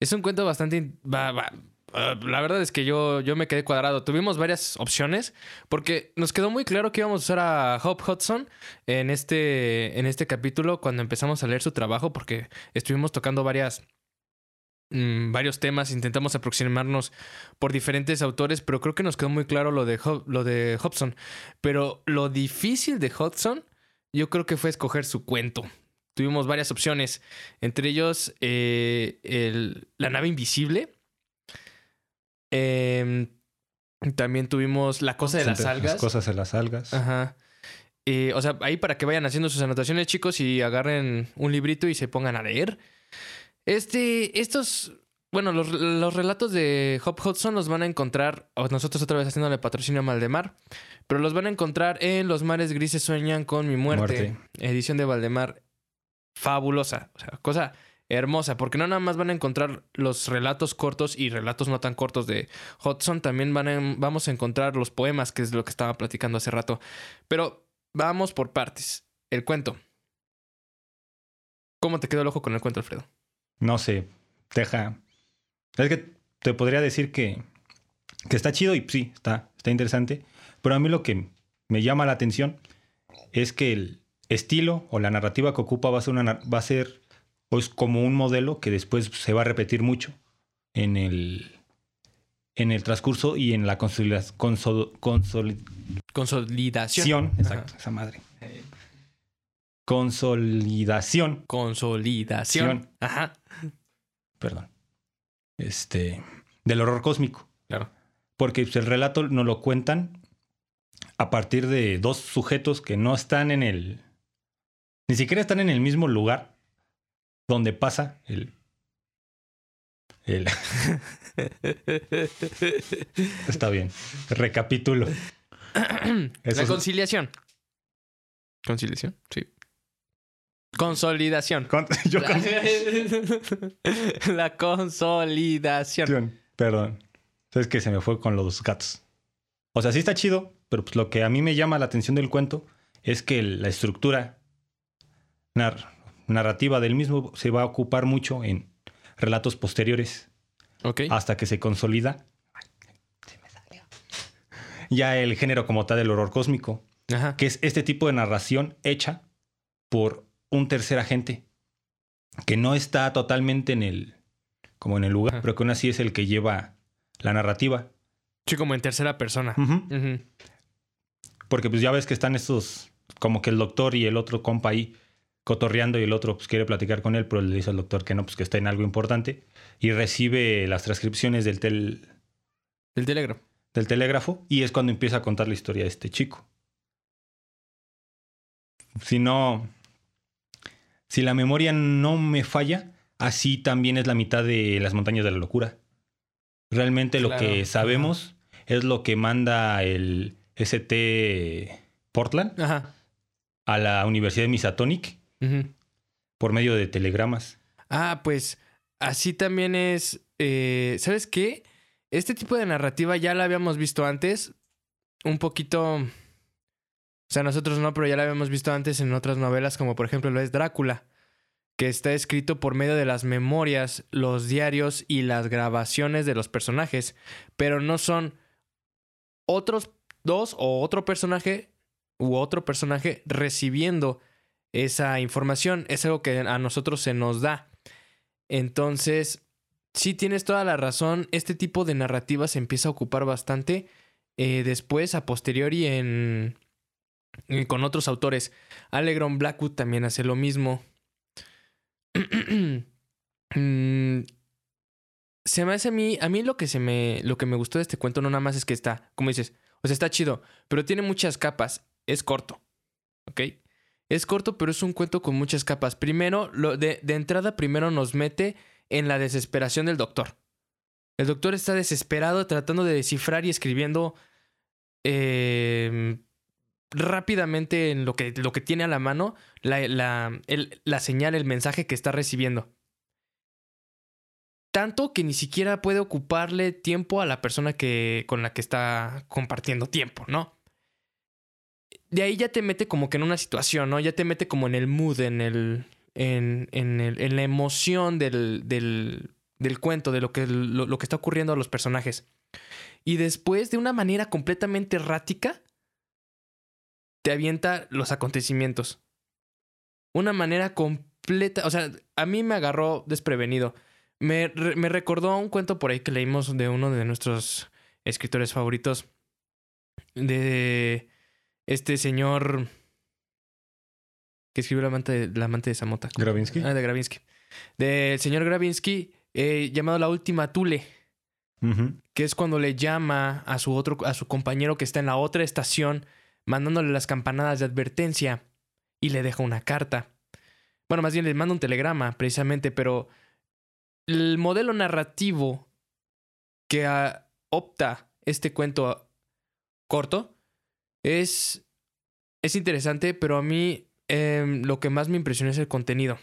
es un cuento bastante in- va- va- ah, la verdad es que yo, yo me quedé cuadrado. Tuvimos varias opciones porque nos quedó muy claro que íbamos a usar a Hope Hudson en este, en este capítulo cuando empezamos a leer su trabajo porque estuvimos tocando varias, mm, varios temas, intentamos aproximarnos por diferentes autores, pero creo que nos quedó muy claro lo de, lo de Hobson. Pero lo difícil de Hudson yo creo que fue escoger su cuento. Tuvimos varias opciones, entre ellos eh, el- La nave invisible. Em, también tuvimos La cosa de las algas. cosas de las algas. Ajá. Eh, o sea, ahí para que vayan haciendo sus anotaciones, chicos, y agarren un librito y se pongan a leer. Este, estos, bueno, los, los relatos de Hop Hudson los van a encontrar, o nosotros otra vez haciéndole patrocinio a Maldemar, pero los van a encontrar en Los mares grises sueñan con mi muerte, Muerte. edición de Valdemar. Fabulosa, o sea, cosa hermosa, porque no nada más van a encontrar los relatos cortos y relatos no tan cortos de Hudson, también van a- vamos a encontrar los poemas, que es lo que estaba platicando hace rato. Pero vamos por partes. El cuento. ¿Cómo te quedó el ojo con el cuento, Alfredo? No sé, deja. Es que te podría decir que, que está chido y sí, está, está interesante. Pero a mí lo que me llama la atención es que el estilo o la narrativa que ocupa va a ser, una, va a ser o es como un modelo que después se va a repetir mucho en el, en el transcurso y en la consolida- consol- consoli- Consolidación. Exacto, esa madre. Consolidación. Consolidación. Ajá. Perdón. Este. Del horror cósmico. Claro. Porque pues, el relato nos lo cuentan a partir de dos sujetos que no están en el. Ni siquiera están en el mismo lugar donde pasa el. el está bien. Recapitulo. Eso es- Reconciliación. Conciliación, sí. Consolidación. Con- yo con- La consolidación. Perdón. Es que se me fue con los gatos. O sea, sí está chido, pero pues lo que a mí me llama la atención del cuento es que la estructura nar- narrativa del mismo se va a ocupar mucho en relatos posteriores Ok. hasta que se consolida ya el género como tal del horror cósmico, Ajá. que es este tipo de narración hecha por un tercer agente que no está totalmente en el como en el lugar, Ajá. pero que aún así es el que lleva la narrativa. Sí, como en tercera persona. Porque pues ya ves que están estos, como que el doctor y el otro compa ahí cotorreando y el otro pues quiere platicar con él, pero le dice al doctor que no, pues que está en algo importante y recibe las transcripciones del, tel- El Telegram. del telégrafo y es cuando empieza a contar la historia de este chico. Si no, si la memoria no me falla, así también es la mitad de las montañas de la locura. Realmente lo que sabemos es lo que manda el ST Portland Ajá. a la Universidad de Misatonic Por medio de telegramas. Ah, pues así también es. eh, ¿Sabes qué? Este tipo de narrativa ya la habíamos visto antes. Un poquito. O sea, nosotros no, pero ya la habíamos visto antes en otras novelas, como por ejemplo lo es Drácula, que está escrito por medio de las memorias, los diarios y las grabaciones de los personajes, pero no son otros dos o otro personaje u otro personaje recibiendo esa información. Es algo que a nosotros se nos da. Entonces, sí tienes toda la razón. Este tipo de narrativa se empieza a ocupar bastante eh, después, a posteriori, en, en- con otros autores. Allegron Blackwood también hace lo mismo. Mm, se me hace a mí, a mí lo que se me, lo que me gustó de este cuento no nada más es que está, como dices, o sea, está chido, pero tiene muchas capas. Es corto, ¿ok? Es corto, pero es un cuento con muchas capas. Primero, lo de, entrada, primero nos mete en la desesperación del doctor. El doctor está desesperado tratando de descifrar y escribiendo eh, rápidamente en lo que, lo que tiene a la mano la, la, la señal, el mensaje que está recibiendo. Tanto que ni siquiera puede ocuparle tiempo a la persona que, con la que está compartiendo tiempo, ¿no? De ahí ya te mete como que en una situación, ¿no? Ya te mete como en el mood, en el. en, en, el- en la emoción del, del, del cuento, de lo que, lo, lo que está ocurriendo a los personajes. Y después, de una manera completamente errática, te avienta los acontecimientos. Una manera completa. O sea, a mí me agarró desprevenido. Me, me recordó un cuento por ahí que leímos de uno de nuestros escritores favoritos. De este señor que escribió La amante de, la amante de Samota. Gravinsky. Ah, de Gravinsky. Del señor Gravinsky, eh, llamado La Última Tule, que es cuando le llama a su otro, a su compañero que está en la otra estación, mandándole las campanadas de advertencia y le deja una carta. Bueno, más bien le manda un telegrama, precisamente, pero el modelo narrativo que ah, opta este cuento corto es, es interesante, pero a mí em, lo que más me impresionó es el contenido.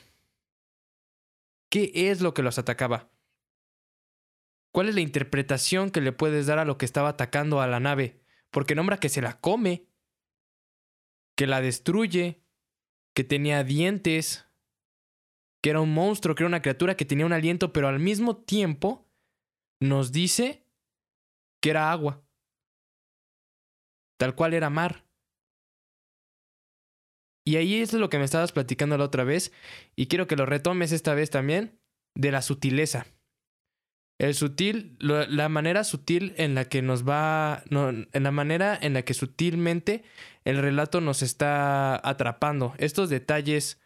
¿Qué es lo que los atacaba? ¿Cuál es la interpretación que le puedes dar a lo que estaba atacando a la nave? Porque nombra que se la come, que la destruye, que tenía dientes, que era un monstruo, que era una criatura que tenía un aliento, pero al mismo tiempo nos dice que era agua. Tal cual era mar. Y ahí es lo que me estabas platicando la otra vez, y quiero que lo retomes esta vez también, de la sutileza. El sutil, la manera sutil en la que nos va, en la manera en la que sutilmente el relato nos está atrapando. Estos detalles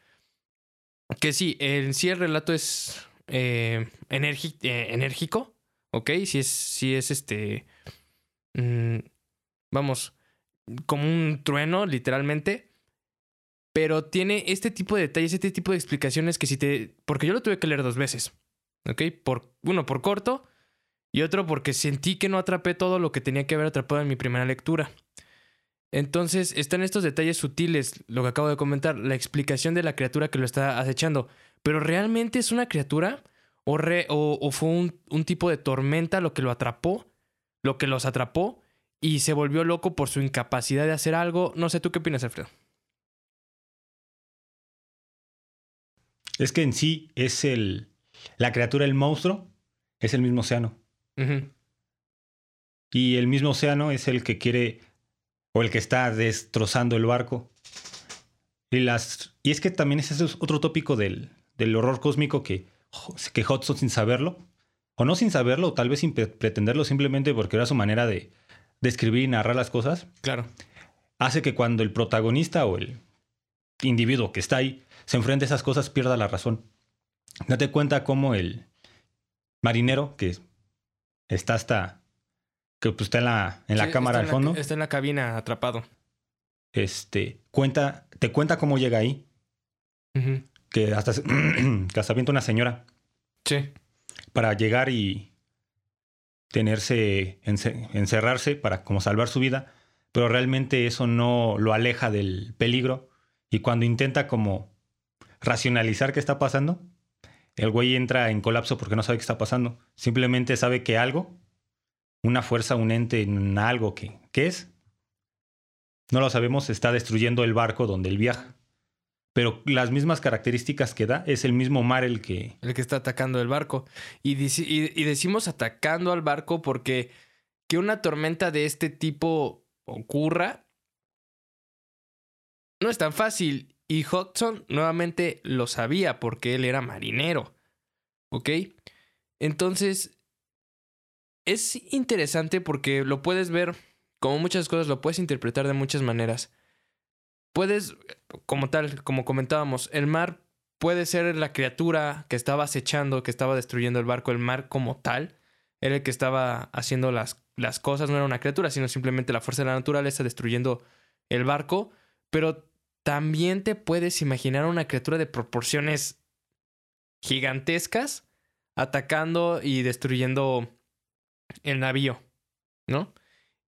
que sí, en sí el relato es eh, eh, enérgico, ¿ok? Si es, si es este, mm, vamos, como un trueno, literalmente. Pero tiene este tipo de detalles, este tipo de explicaciones que si te... Porque yo lo tuve que leer dos veces, ¿ok? Por, uno, por corto y otro porque sentí que no atrapé todo lo que tenía que haber atrapado en mi primera lectura. Entonces están estos detalles sutiles, lo que acabo de comentar, la explicación de la criatura que lo está acechando. Pero realmente es una criatura o, o, fue un, un, tipo de tormenta lo que lo atrapó, lo que los atrapó y se volvió loco por su incapacidad de hacer algo. No sé, ¿tú qué opinas, Alfredo? Es que en sí es el. La criatura, el monstruo, es el mismo océano. Y el mismo océano es el que quiere o el que está destrozando el barco. Y, las, y es que también ese es otro tópico del, del horror cósmico que, que Hudson sin saberlo, o no sin saberlo, o tal vez sin pretenderlo, simplemente porque era su manera de, de escribir y narrar las cosas. Claro. Hace que cuando el protagonista o el individuo que está ahí se enfrenta a esas cosas pierda la razón. Date cuenta cómo el marinero que está hasta que pues, está en la, en la cámara al fondo. está en la cabina atrapado. Este, cuenta, te cuenta cómo llega ahí. Que hasta, que hasta avienta una señora. Sí. Para llegar y tenerse, encerrarse para como salvar su vida. Pero realmente eso no lo aleja del peligro. Y cuando intenta como racionalizar qué está pasando, el güey entra en colapso porque no sabe qué está pasando. Simplemente sabe que algo una fuerza, un ente, en algo que, ¿qué es? No lo sabemos, está destruyendo el barco donde él viaja. Pero las mismas características que da es el mismo mar el que... El que está atacando el barco. Y, y decimos atacando al barco porque que una tormenta de este tipo ocurra no es tan fácil. Y Hudson nuevamente lo sabía porque él era marinero. ¿Ok? Entonces, es interesante porque lo puedes ver como muchas cosas, lo puedes interpretar de muchas maneras. Puedes, como tal, como comentábamos, el mar puede ser la criatura que estaba acechando, que estaba destruyendo el barco, el mar como tal, era el que estaba haciendo las, las cosas, no era una criatura, sino simplemente la fuerza de la naturaleza destruyendo el barco, pero también te puedes imaginar una criatura de proporciones gigantescas atacando y destruyendo el navío, ¿no?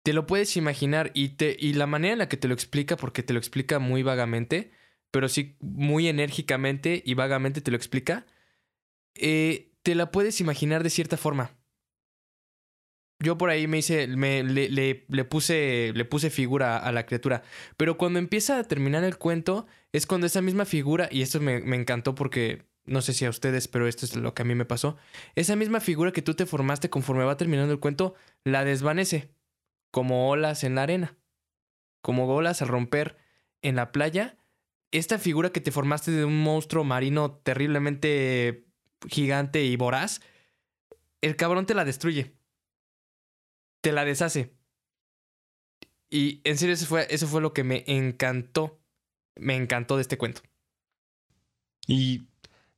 Te lo puedes imaginar y, te, y la manera en la que te lo explica, porque te lo explica muy vagamente, pero sí muy enérgicamente y vagamente te lo explica, eh, te la puedes imaginar de cierta forma. Yo por ahí me hice, me, le, le, puse, le puse figura a la criatura. Pero cuando empieza a terminar el cuento, es cuando esa misma figura, y esto me, me encantó porque no sé si a ustedes, pero esto es lo que a mí me pasó, esa misma figura que tú te formaste conforme va terminando el cuento, la desvanece, como olas en la arena, como olas al romper en la playa. Esta figura que te formaste de un monstruo marino terriblemente gigante y voraz, el cabrón te la destruye, te la deshace. Y en serio, eso fue, eso fue lo que me encantó, me encantó de este cuento. Y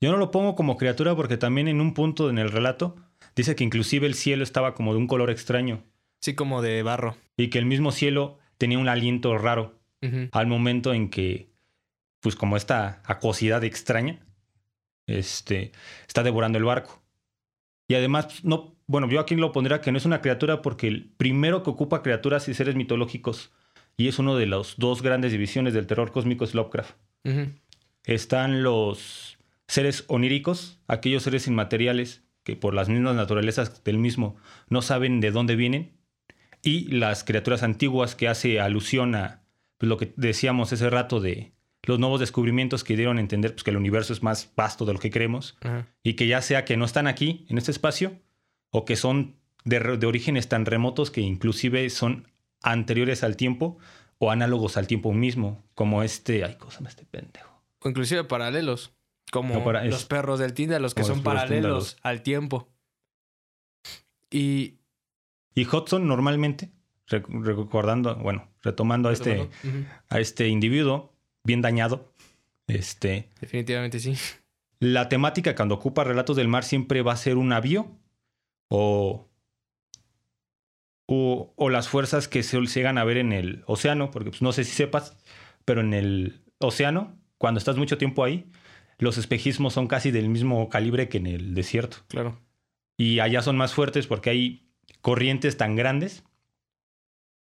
yo no lo pongo como criatura porque también en un punto en el relato dice que inclusive el cielo estaba como de un color extraño. Sí, como de barro. Y que el mismo cielo tenía un aliento raro al momento en que, pues como esta acuosidad extraña, este, está devorando el barco. Y además, no, bueno, yo aquí lo pondría que no es una criatura porque el primero que ocupa criaturas y seres mitológicos, y es uno de las dos grandes divisiones del terror cósmico, es Lovecraft. Están los seres oníricos, aquellos seres inmateriales que por las mismas naturalezas del mismo no saben de dónde vienen, y las criaturas antiguas que hace alusión a pues, lo que decíamos ese rato de los nuevos descubrimientos que dieron a entender pues, que el universo es más vasto de lo que creemos, y que ya sea que no están aquí, en este espacio, o que son de, de orígenes tan remotos que inclusive son anteriores al tiempo, o análogos al tiempo mismo, como este, ay, cosa este pendejo. O inclusive paralelos. Como No, para- es- los perros del Tinder, los que son los paralelos al tiempo. Y. Y Hudson normalmente, rec- recordando, bueno, retomando a este, a este individuo bien dañado, este, Definitivamente sí. la temática cuando ocupa relatos del mar siempre va a ser un navío o, o, o las fuerzas que se llegan a ver en el océano, porque pues, no sé si sepas, pero en el océano, cuando estás mucho tiempo ahí, los espejismos son casi del mismo calibre que en el desierto. Claro. Y allá son más fuertes porque hay corrientes tan grandes.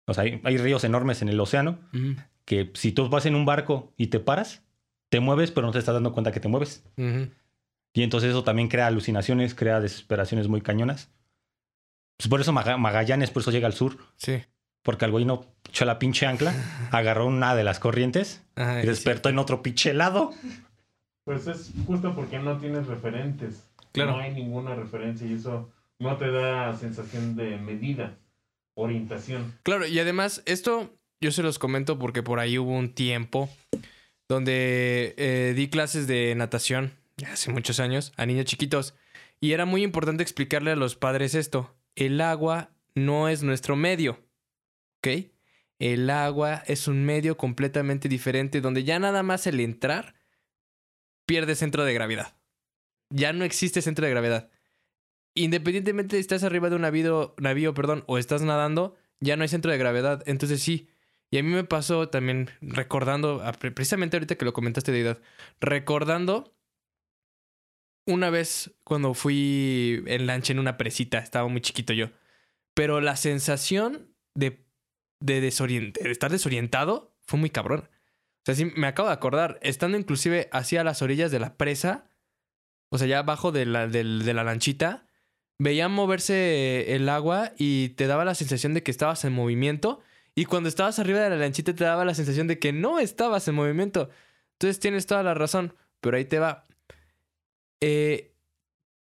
O sea, hay, hay ríos enormes en el océano que si tú vas en un barco y te paras, te mueves, pero no te estás dando cuenta que te mueves. Y entonces eso también crea alucinaciones, crea desesperaciones muy cañonas. Pues por eso Maga- Magallanes, por eso llega al sur. Sí. Porque al güey no echó la pinche ancla, agarró una de las corrientes Ajá, y y despertó en otro pinche lado. Pues es justo porque no tienes referentes. Claro. No hay ninguna referencia y eso no te da sensación de medida, orientación. Claro, y además, esto yo se los comento porque por ahí hubo un tiempo donde eh, di clases de natación, hace muchos años, a niños chiquitos. Y era muy importante explicarle a los padres esto. El agua no es nuestro medio. ¿Ok? El agua es un medio completamente diferente donde ya nada más el entrar pierde centro de gravedad. Ya no existe centro de gravedad. Independientemente de si estás arriba de un navío, navío perdón, o estás nadando, ya no hay centro de gravedad. Entonces sí. Y a mí me pasó también recordando, precisamente ahorita que lo comentaste de edad, recordando una vez cuando fui en lancha en una presita, estaba muy chiquito yo, pero la sensación de, de, de estar desorientado fue muy cabrón. O sea, sí, me acabo de acordar, estando inclusive hacia las orillas de la presa, o sea, ya abajo de la, de la lanchita, veía moverse el agua y te daba la sensación de que estabas en movimiento. Y cuando estabas arriba de la lanchita te daba la sensación de que no estabas en movimiento. Entonces tienes toda la razón, pero ahí te va. Eh,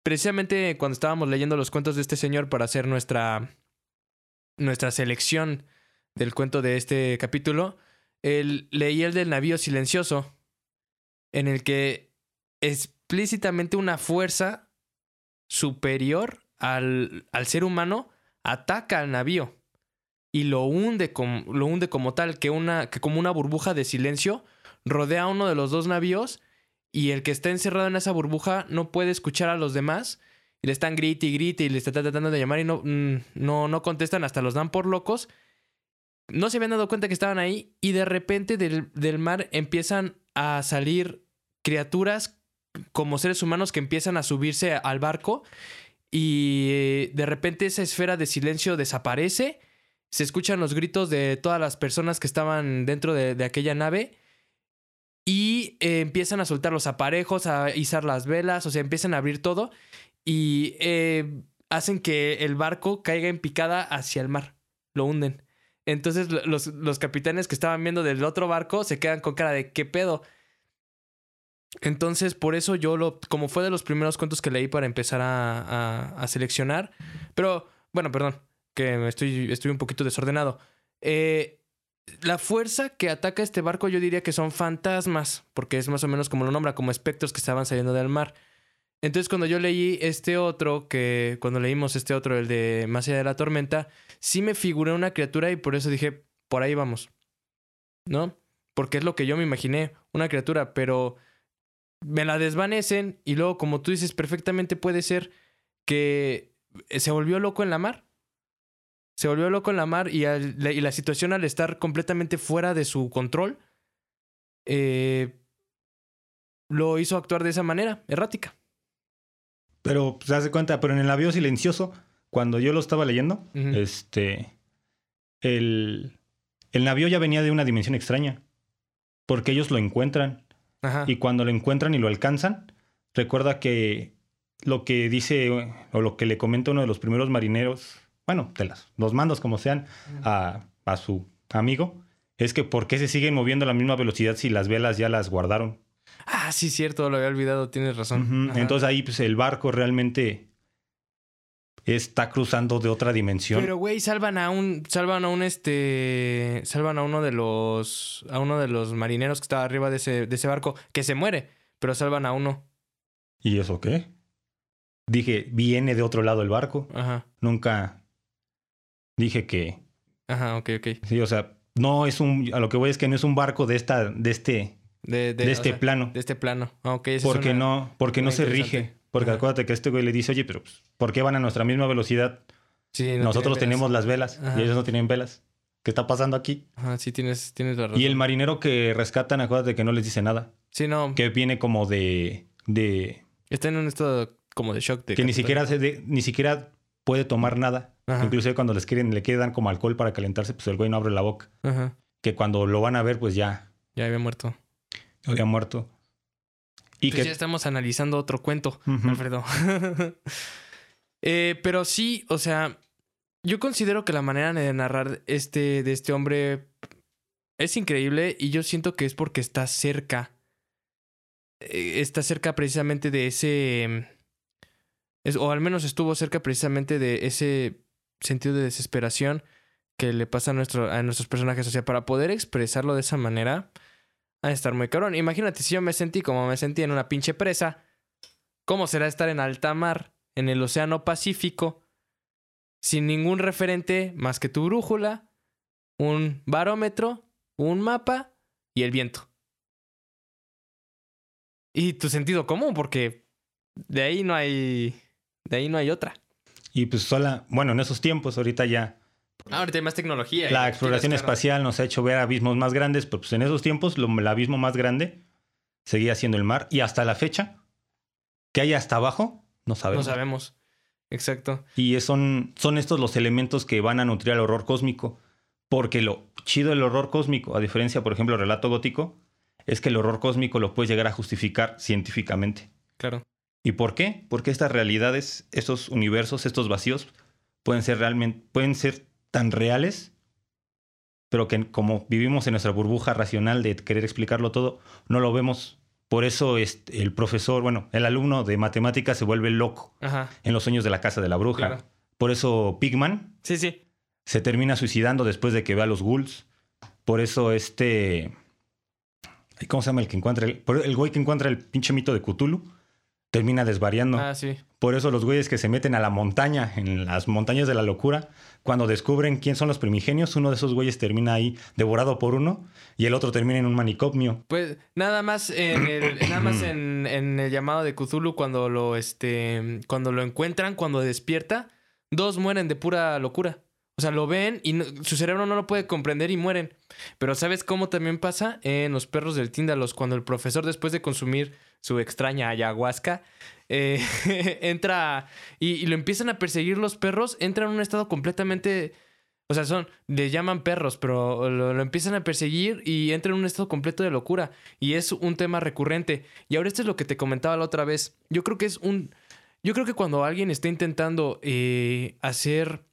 precisamente cuando estábamos leyendo los cuentos de este señor para hacer nuestra, nuestra selección del cuento de este capítulo, él, leí el del navío silencioso, en el que explícitamente una fuerza superior al, al ser humano ataca al navío y lo hunde, com- lo hunde como tal, que, una, que como una burbuja de silencio rodea a uno de los dos navíos y el que está encerrado en esa burbuja no puede escuchar a los demás y le están grite y grite y le está tratando de llamar y no, mm, no, no contestan, hasta los dan por locos. No se habían dado cuenta que estaban ahí y de repente del, del mar empiezan a salir criaturas como seres humanos que empiezan a subirse al barco y eh, de repente esa esfera de silencio desaparece. Se escuchan los gritos de todas las personas que estaban dentro de, aquella nave y eh, empiezan a soltar los aparejos, a izar las velas, o sea, empiezan a abrir todo y eh, hacen que el barco caiga en picada hacia el mar. Lo hunden. Entonces lo- los, los capitanes que estaban viendo del otro barco se quedan con cara de ¿qué pedo? Entonces, por eso yo lo, como fue de los primeros cuentos que leí para empezar a, a- seleccionar, pero bueno, perdón, que estoy, estoy un poquito desordenado. Eh, la fuerza que ataca este barco yo diría que son fantasmas, porque es más o menos como lo nombra, como espectros que estaban saliendo del mar. Entonces cuando yo leí este otro, que cuando leímos este otro, el de Más allá de la tormenta, sí me figuré una criatura y por eso dije, por ahí vamos. ¿No? Porque es lo que yo me imaginé, una criatura, pero me la desvanecen y luego, como tú dices, perfectamente puede ser que se volvió loco en la mar. Se volvió loco en la mar y, al- la, y la situación al estar completamente fuera de su control, eh, lo hizo actuar de esa manera, errática. Pero se hace cuenta, pero en el navío silencioso, cuando yo lo estaba leyendo, este. El, el navío ya venía de una dimensión extraña. Porque ellos lo encuentran. Ajá. Y cuando lo encuentran y lo alcanzan, recuerda que lo que dice o lo que le comenta uno de los primeros marineros, bueno, de las, los mandos como sean, a, a su amigo, es que por qué se siguen moviendo a la misma velocidad si las velas ya las guardaron. Ah, sí, cierto, lo había olvidado, tienes razón. Entonces ahí pues el barco realmente está cruzando de otra dimensión. Pero, güey, salvan a un. Salvan a un este. Salvan a uno de los. A uno de los marineros que estaba arriba de ese, de ese barco. Que se muere. Pero salvan a uno. ¿Y eso qué? Dije, viene de otro lado el barco. Ajá. Nunca dije que. Ajá, ok, ok. Sí, o sea, no es un. A lo que voy es que no es un barco de esta, de este, De, este sea, plano. De este plano. Ah, ok. esa es Porque una- no, porque no se rige. Porque acuérdate que este güey le dice, oye, pero pues, ¿por qué van a nuestra misma velocidad? Sí, no Nosotros tenemos las velas Ajá. y ellos no tienen velas. ¿Qué está pasando aquí? Ajá, sí, tienes, tienes la razón. Y el marinero que rescatan, acuérdate que no les dice nada. Sí, no. Que viene como de. de Está en un estado como de shock. De que ni siquiera, se de- ni siquiera puede tomar nada. Ajá. Inclusive cuando les quieren, le quedan como alcohol para calentarse, pues el güey no abre la boca. Ajá. Que cuando lo van a ver, pues ya Ya había muerto. había muerto. Y Pues que. ya estamos analizando otro cuento. Alfredo. Eh, pero sí, o sea, yo considero que la manera de narrar este, de este hombre es increíble y yo siento que es porque está cerca. Eh, está cerca precisamente de ese. es- o al menos estuvo cerca precisamente de ese sentido de desesperación que le pasa a, nuestro, a nuestros personajes. O sea, para poder expresarlo de esa manera, de estar muy cabrón. Imagínate si yo me sentí como me sentí en una pinche presa. ¿Cómo será estar en alta mar, en el Océano Pacífico, sin ningún referente más que tu brújula, un barómetro, un mapa y el viento? Y tu sentido común, porque de ahí no hay. De ahí no hay otra. Y pues sola. Bueno, en esos tiempos, ahorita ya. Ah, ahorita hay más tecnología. La exploración espacial nos ha hecho ver abismos más grandes, pero pues en esos tiempos lo- el abismo más grande seguía siendo el mar. Y hasta la fecha, que hay hasta abajo, no No sabemos. sabemos. Exacto. Y son, son estos los elementos que van a nutrir al horror cósmico. Porque lo chido del horror cósmico, a diferencia, por ejemplo, del relato gótico, es que el horror cósmico lo puedes llegar a justificar científicamente. Claro. ¿Y por qué? Porque estas realidades, estos universos, estos vacíos, pueden ser realmente, pueden ser tan reales, pero que como vivimos en nuestra burbuja racional de querer explicarlo todo, no lo vemos. Por eso este, el profesor, bueno, el alumno de matemáticas se vuelve loco Ajá. en los sueños de la casa de la bruja. Claro. Por eso Pigman Sí, sí. se termina suicidando después de que ve a los ghouls. Por eso este... ¿Cómo se llama el que encuentra? El, el güey que encuentra el pinche mito de Cthulhu termina desvariando. Ah, sí. Por eso los güeyes que se meten a la montaña, en las montañas de la locura, cuando descubren quién son los primigenios, uno de esos güeyes termina ahí devorado por uno y el otro termina en un manicomio. Pues nada más en el, nada más en, en el llamado de Cthulhu cuando lo este cuando lo encuentran, cuando despierta, dos mueren de pura locura. O sea, lo ven y no- su cerebro no lo puede comprender y mueren. Pero ¿sabes cómo también pasa? En los perros del Tíndalos, cuando el profesor después de consumir su extraña ayahuasca, eh, entra y, lo empiezan a perseguir los perros, entra en un estado completamente... O sea, son, le llaman perros, pero lo, lo empiezan a perseguir y entra en un estado completo de locura. Y es un tema recurrente. Y ahora esto es lo que te comentaba la otra vez. Yo creo que es un... Yo creo que cuando alguien está intentando eh, hacer...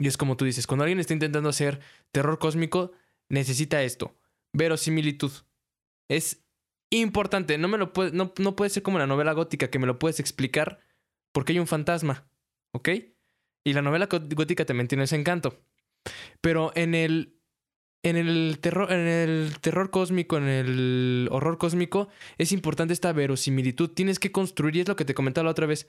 Y es como tú dices, cuando alguien está intentando hacer terror cósmico, necesita esto. Verosimilitud. Es importante. No me lo puede, no, no puede ser como la novela gótica que me lo puedes explicar porque hay un fantasma. ¿Ok? Y la novela gó- gótica también tiene ese encanto. Pero en el. En el terror, en el terror cósmico, en el horror cósmico, es importante esta verosimilitud. Tienes que construir, y es lo que te comentaba la otra vez.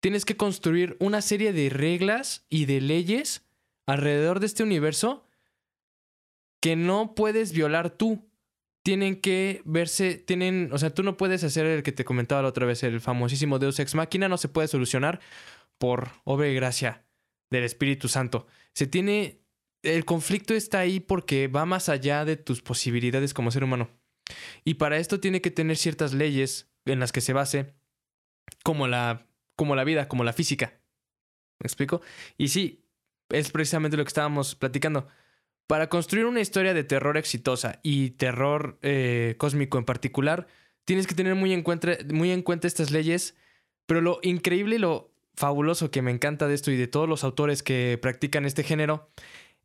Tienes que construir una serie de reglas y de leyes alrededor de este universo que no puedes violar tú. Tienen que verse, tienen, o sea, tú no puedes hacer el que te comentaba la otra vez, el famosísimo Deus Ex Machina, no se puede solucionar por obra y gracia del Espíritu Santo. Se tiene, el conflicto está ahí porque va más allá de tus posibilidades como ser humano. Y para esto tiene que tener ciertas leyes en las que se base, como la, como la vida, como la física. ¿Me explico? Y sí, es precisamente lo que estábamos platicando. Para construir una historia de terror exitosa y terror eh, cósmico en particular, tienes que tener muy en, cuenta, muy en cuenta estas leyes. Pero lo increíble y lo fabuloso que me encanta de esto y de todos los autores que practican este género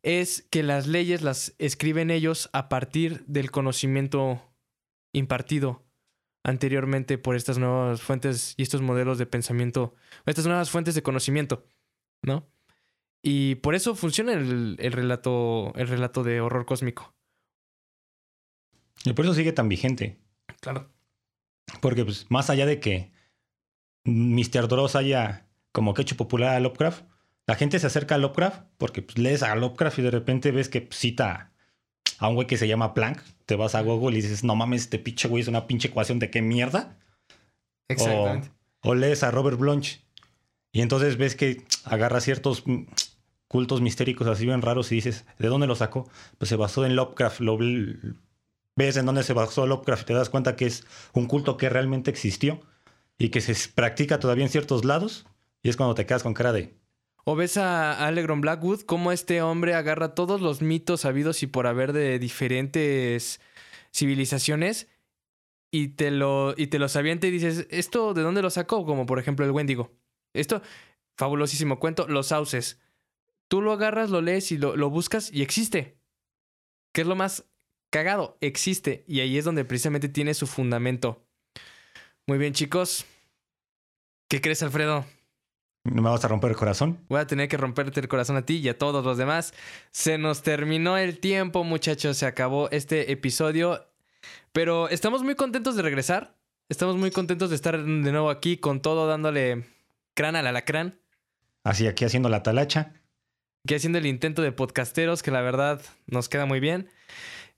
es que las leyes las escriben ellos a partir del conocimiento impartido anteriormente por estas nuevas fuentes y estos modelos de pensamiento, estas nuevas fuentes de conocimiento. ¿no? Y por eso funciona el, el relato, el relato de horror cósmico. Y por eso sigue tan vigente. Claro. Porque pues, más allá de que Mr. Dross haya como que hecho popular a Lovecraft, la gente se acerca a Lovecraft porque pues, lees a Lovecraft y de repente ves que cita a un güey que se llama Planck. Te vas a Google y dices, no mames, este pinche güey es una pinche ecuación de qué mierda. Exactamente. O, o lees a Robert Blanche y entonces ves que agarra ciertos cultos mistéricos así bien raros y dices, ¿de dónde lo sacó? Pues se basó en Lovecraft. Lo, ves en dónde se basó Lovecraft y te das cuenta que es un culto que realmente existió y que se practica todavía en ciertos lados. Y es cuando te quedas con cara de, O ves a Alegron Blackwood, cómo este hombre agarra todos los mitos habidos y por haber de diferentes civilizaciones y te, lo, y te los avienta y dices, ¿esto de dónde lo sacó? Como por ejemplo el Wendigo. Esto, fabulosísimo cuento, los sauces. Tú lo agarras, lo lees y lo, lo buscas y existe. ¿Qué es lo más cagado? Existe. Y ahí es donde precisamente tiene su fundamento. Muy bien, chicos. ¿Qué crees, Alfredo? ¿no me vas a romper el corazón? Voy a tener que romperte el corazón a ti y a todos los demás. Se nos terminó el tiempo, muchachos. Se acabó este episodio. Pero estamos muy contentos de regresar. Estamos muy contentos de estar de nuevo aquí con todo, dándole crán al alacrán. Así aquí haciendo la talacha. Aquí haciendo el intento de podcasteros, que la verdad nos queda muy bien.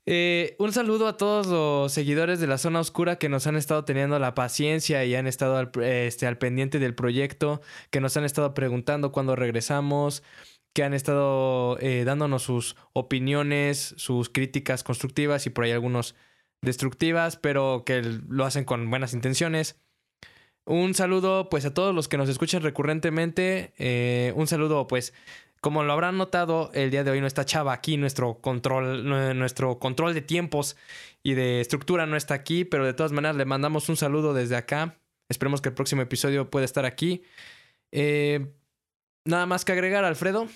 Eh, un saludo a todos los seguidores de la zona oscura que nos han estado teniendo la paciencia y han estado al, este, pendiente del proyecto, que nos han estado preguntando cuándo regresamos, que han estado eh, dándonos sus opiniones, sus críticas constructivas y por ahí algunos destructivas, pero que lo hacen con buenas intenciones. Un saludo pues a todos los que nos escuchan recurrentemente. Eh, un saludo pues como lo habrán notado, el día de hoy no está Chava aquí, nuestro control, nuestro control de tiempos y de estructura no está aquí, pero de todas maneras le mandamos un saludo desde acá. Esperemos que el próximo episodio pueda estar aquí. Eh, nada más que agregar, Alfredo.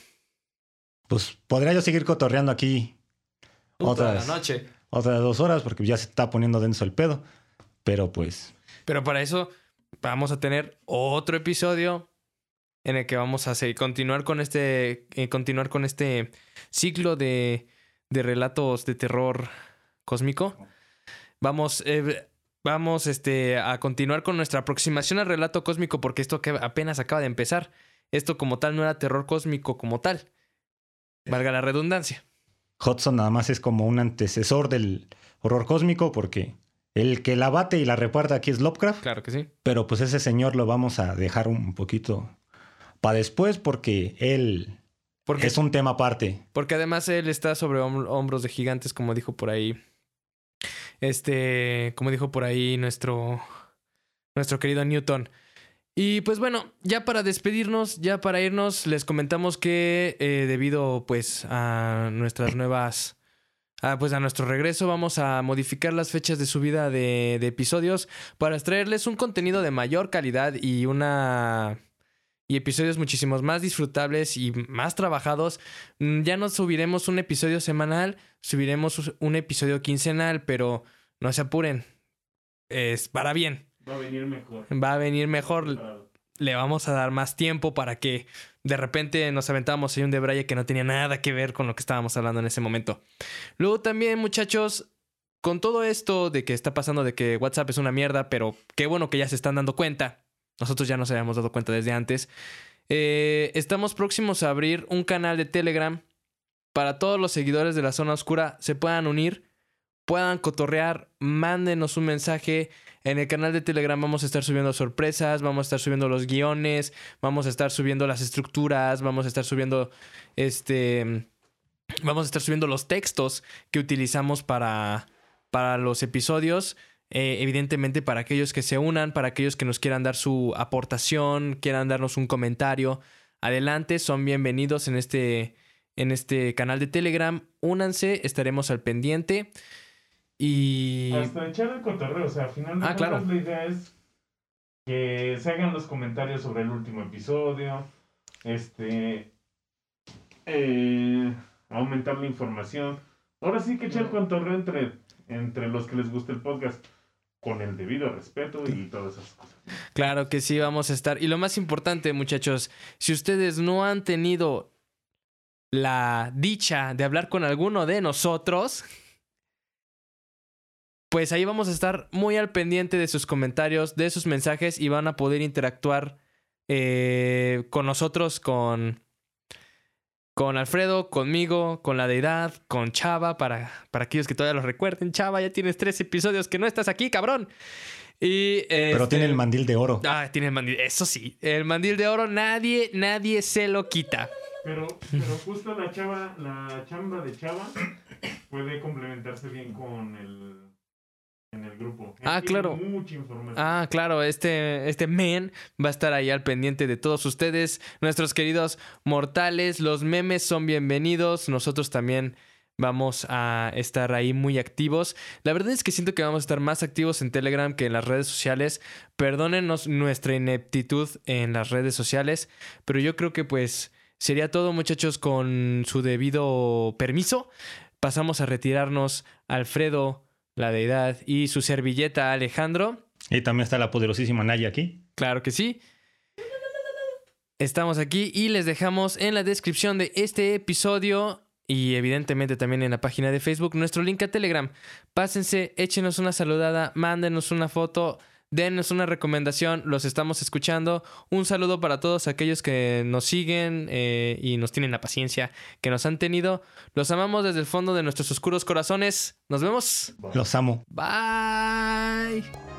Pues podría yo seguir cotorreando aquí otras, la noche. otras dos horas porque ya se está poniendo denso el pedo. Pero pues Pero para eso vamos a tener otro episodio en el que vamos a seguir, continuar con este eh, continuar con este ciclo de, de relatos de terror cósmico. Vamos eh, vamos este a continuar con nuestra aproximación al relato cósmico porque esto que apenas acaba de empezar. Esto como tal no era terror cósmico como tal. Valga la redundancia. Hudson nada más es como un antecesor del horror cósmico porque el que la bate y la reparta aquí es Lovecraft. Claro que sí. Pero pues ese señor lo vamos a dejar un poquito para después porque él Porque es un tema aparte. Porque además él está sobre hom- hombros de gigantes, como dijo por ahí. Este, como dijo por ahí nuestro, nuestro querido Newton. Y pues bueno, ya para despedirnos, ya para irnos, les comentamos que eh, debido pues a nuestras nuevas, pues a nuestro regreso, vamos a modificar las fechas de subida de, de episodios para traerles un contenido de mayor calidad y una y episodios muchísimos más disfrutables y más trabajados. Mm, Ya no subiremos un episodio semanal, subiremos un episodio quincenal, pero no se apuren. Es para bien. Va a venir mejor. Va a venir mejor. Le vamos a dar más tiempo para que de repente nos aventamos ahí un debraye que no tenía nada que ver con lo que estábamos hablando en ese momento. Luego también, muchachos, con todo esto de que está pasando de que WhatsApp es una mierda, pero qué bueno que ya se están dando cuenta. Nosotros ya nos habíamos dado cuenta desde antes. Eh, estamos próximos a abrir un canal de Telegram para todos los seguidores de la zona oscura se puedan unir, puedan cotorrear, mándenos un mensaje. En el canal de Telegram vamos a estar subiendo sorpresas, vamos a estar subiendo los guiones, vamos a estar subiendo las estructuras, vamos a estar subiendo este vamos a estar subiendo los textos que utilizamos para para los episodios. Eh, evidentemente para aquellos que se unan, para aquellos que nos quieran dar su aportación, quieran darnos un comentario, adelante, son bienvenidos en este, en este canal de Telegram. Únanse, estaremos al pendiente. Y Hasta echar el cotorreo, o sea, al final de Ah, claro. la idea es que se hagan los comentarios sobre el último episodio, este, eh, aumentar la información. Ahora sí que echar el cotorreo entre, entre los que les gusta el podcast, con el debido respeto y todas esas cosas. Claro que sí, vamos a estar. Y lo más importante, muchachos, si ustedes no han tenido la dicha de hablar con alguno de nosotros, pues ahí vamos a estar muy al pendiente de sus comentarios, de sus mensajes y van a poder interactuar eh, con nosotros, con, con Alfredo, conmigo, con la deidad, con Chava, para, para aquellos que todavía lo recuerden. Chava, ya tienes tres episodios que no estás aquí, cabrón. Y, Pero este, tiene el mandil de oro. Ah, tiene el mandil. Eso sí, el mandil de oro nadie, nadie se lo quita. Pero, pero justo la chava, la chamba de chava puede complementarse bien con el en el grupo. Ah, claro. Mucha información. Ah, claro, este, este men va a estar ahí al pendiente de todos ustedes, nuestros queridos mortales. Los memes son bienvenidos. Nosotros también vamos a estar ahí muy activos. La verdad es que siento que vamos a estar más activos en Telegram que en las redes sociales. Perdónenos nuestra ineptitud en las redes sociales, pero yo creo que pues sería todo, muchachos, con su debido permiso. Pasamos a retirarnos, Alfredo, la deidad, y su servilleta, Alejandro. Y también está la poderosísima Naya aquí. Claro que sí. Estamos aquí y les dejamos en la descripción de este episodio y evidentemente también en la página de Facebook nuestro link a Telegram. Pásense, échenos una saludada, mándenos una foto, denos una recomendación, los estamos escuchando. Un saludo para todos aquellos que nos siguen eh, y nos tienen la paciencia que nos han tenido. Los amamos desde el fondo de nuestros oscuros corazones. Nos vemos. Los amo. Bye.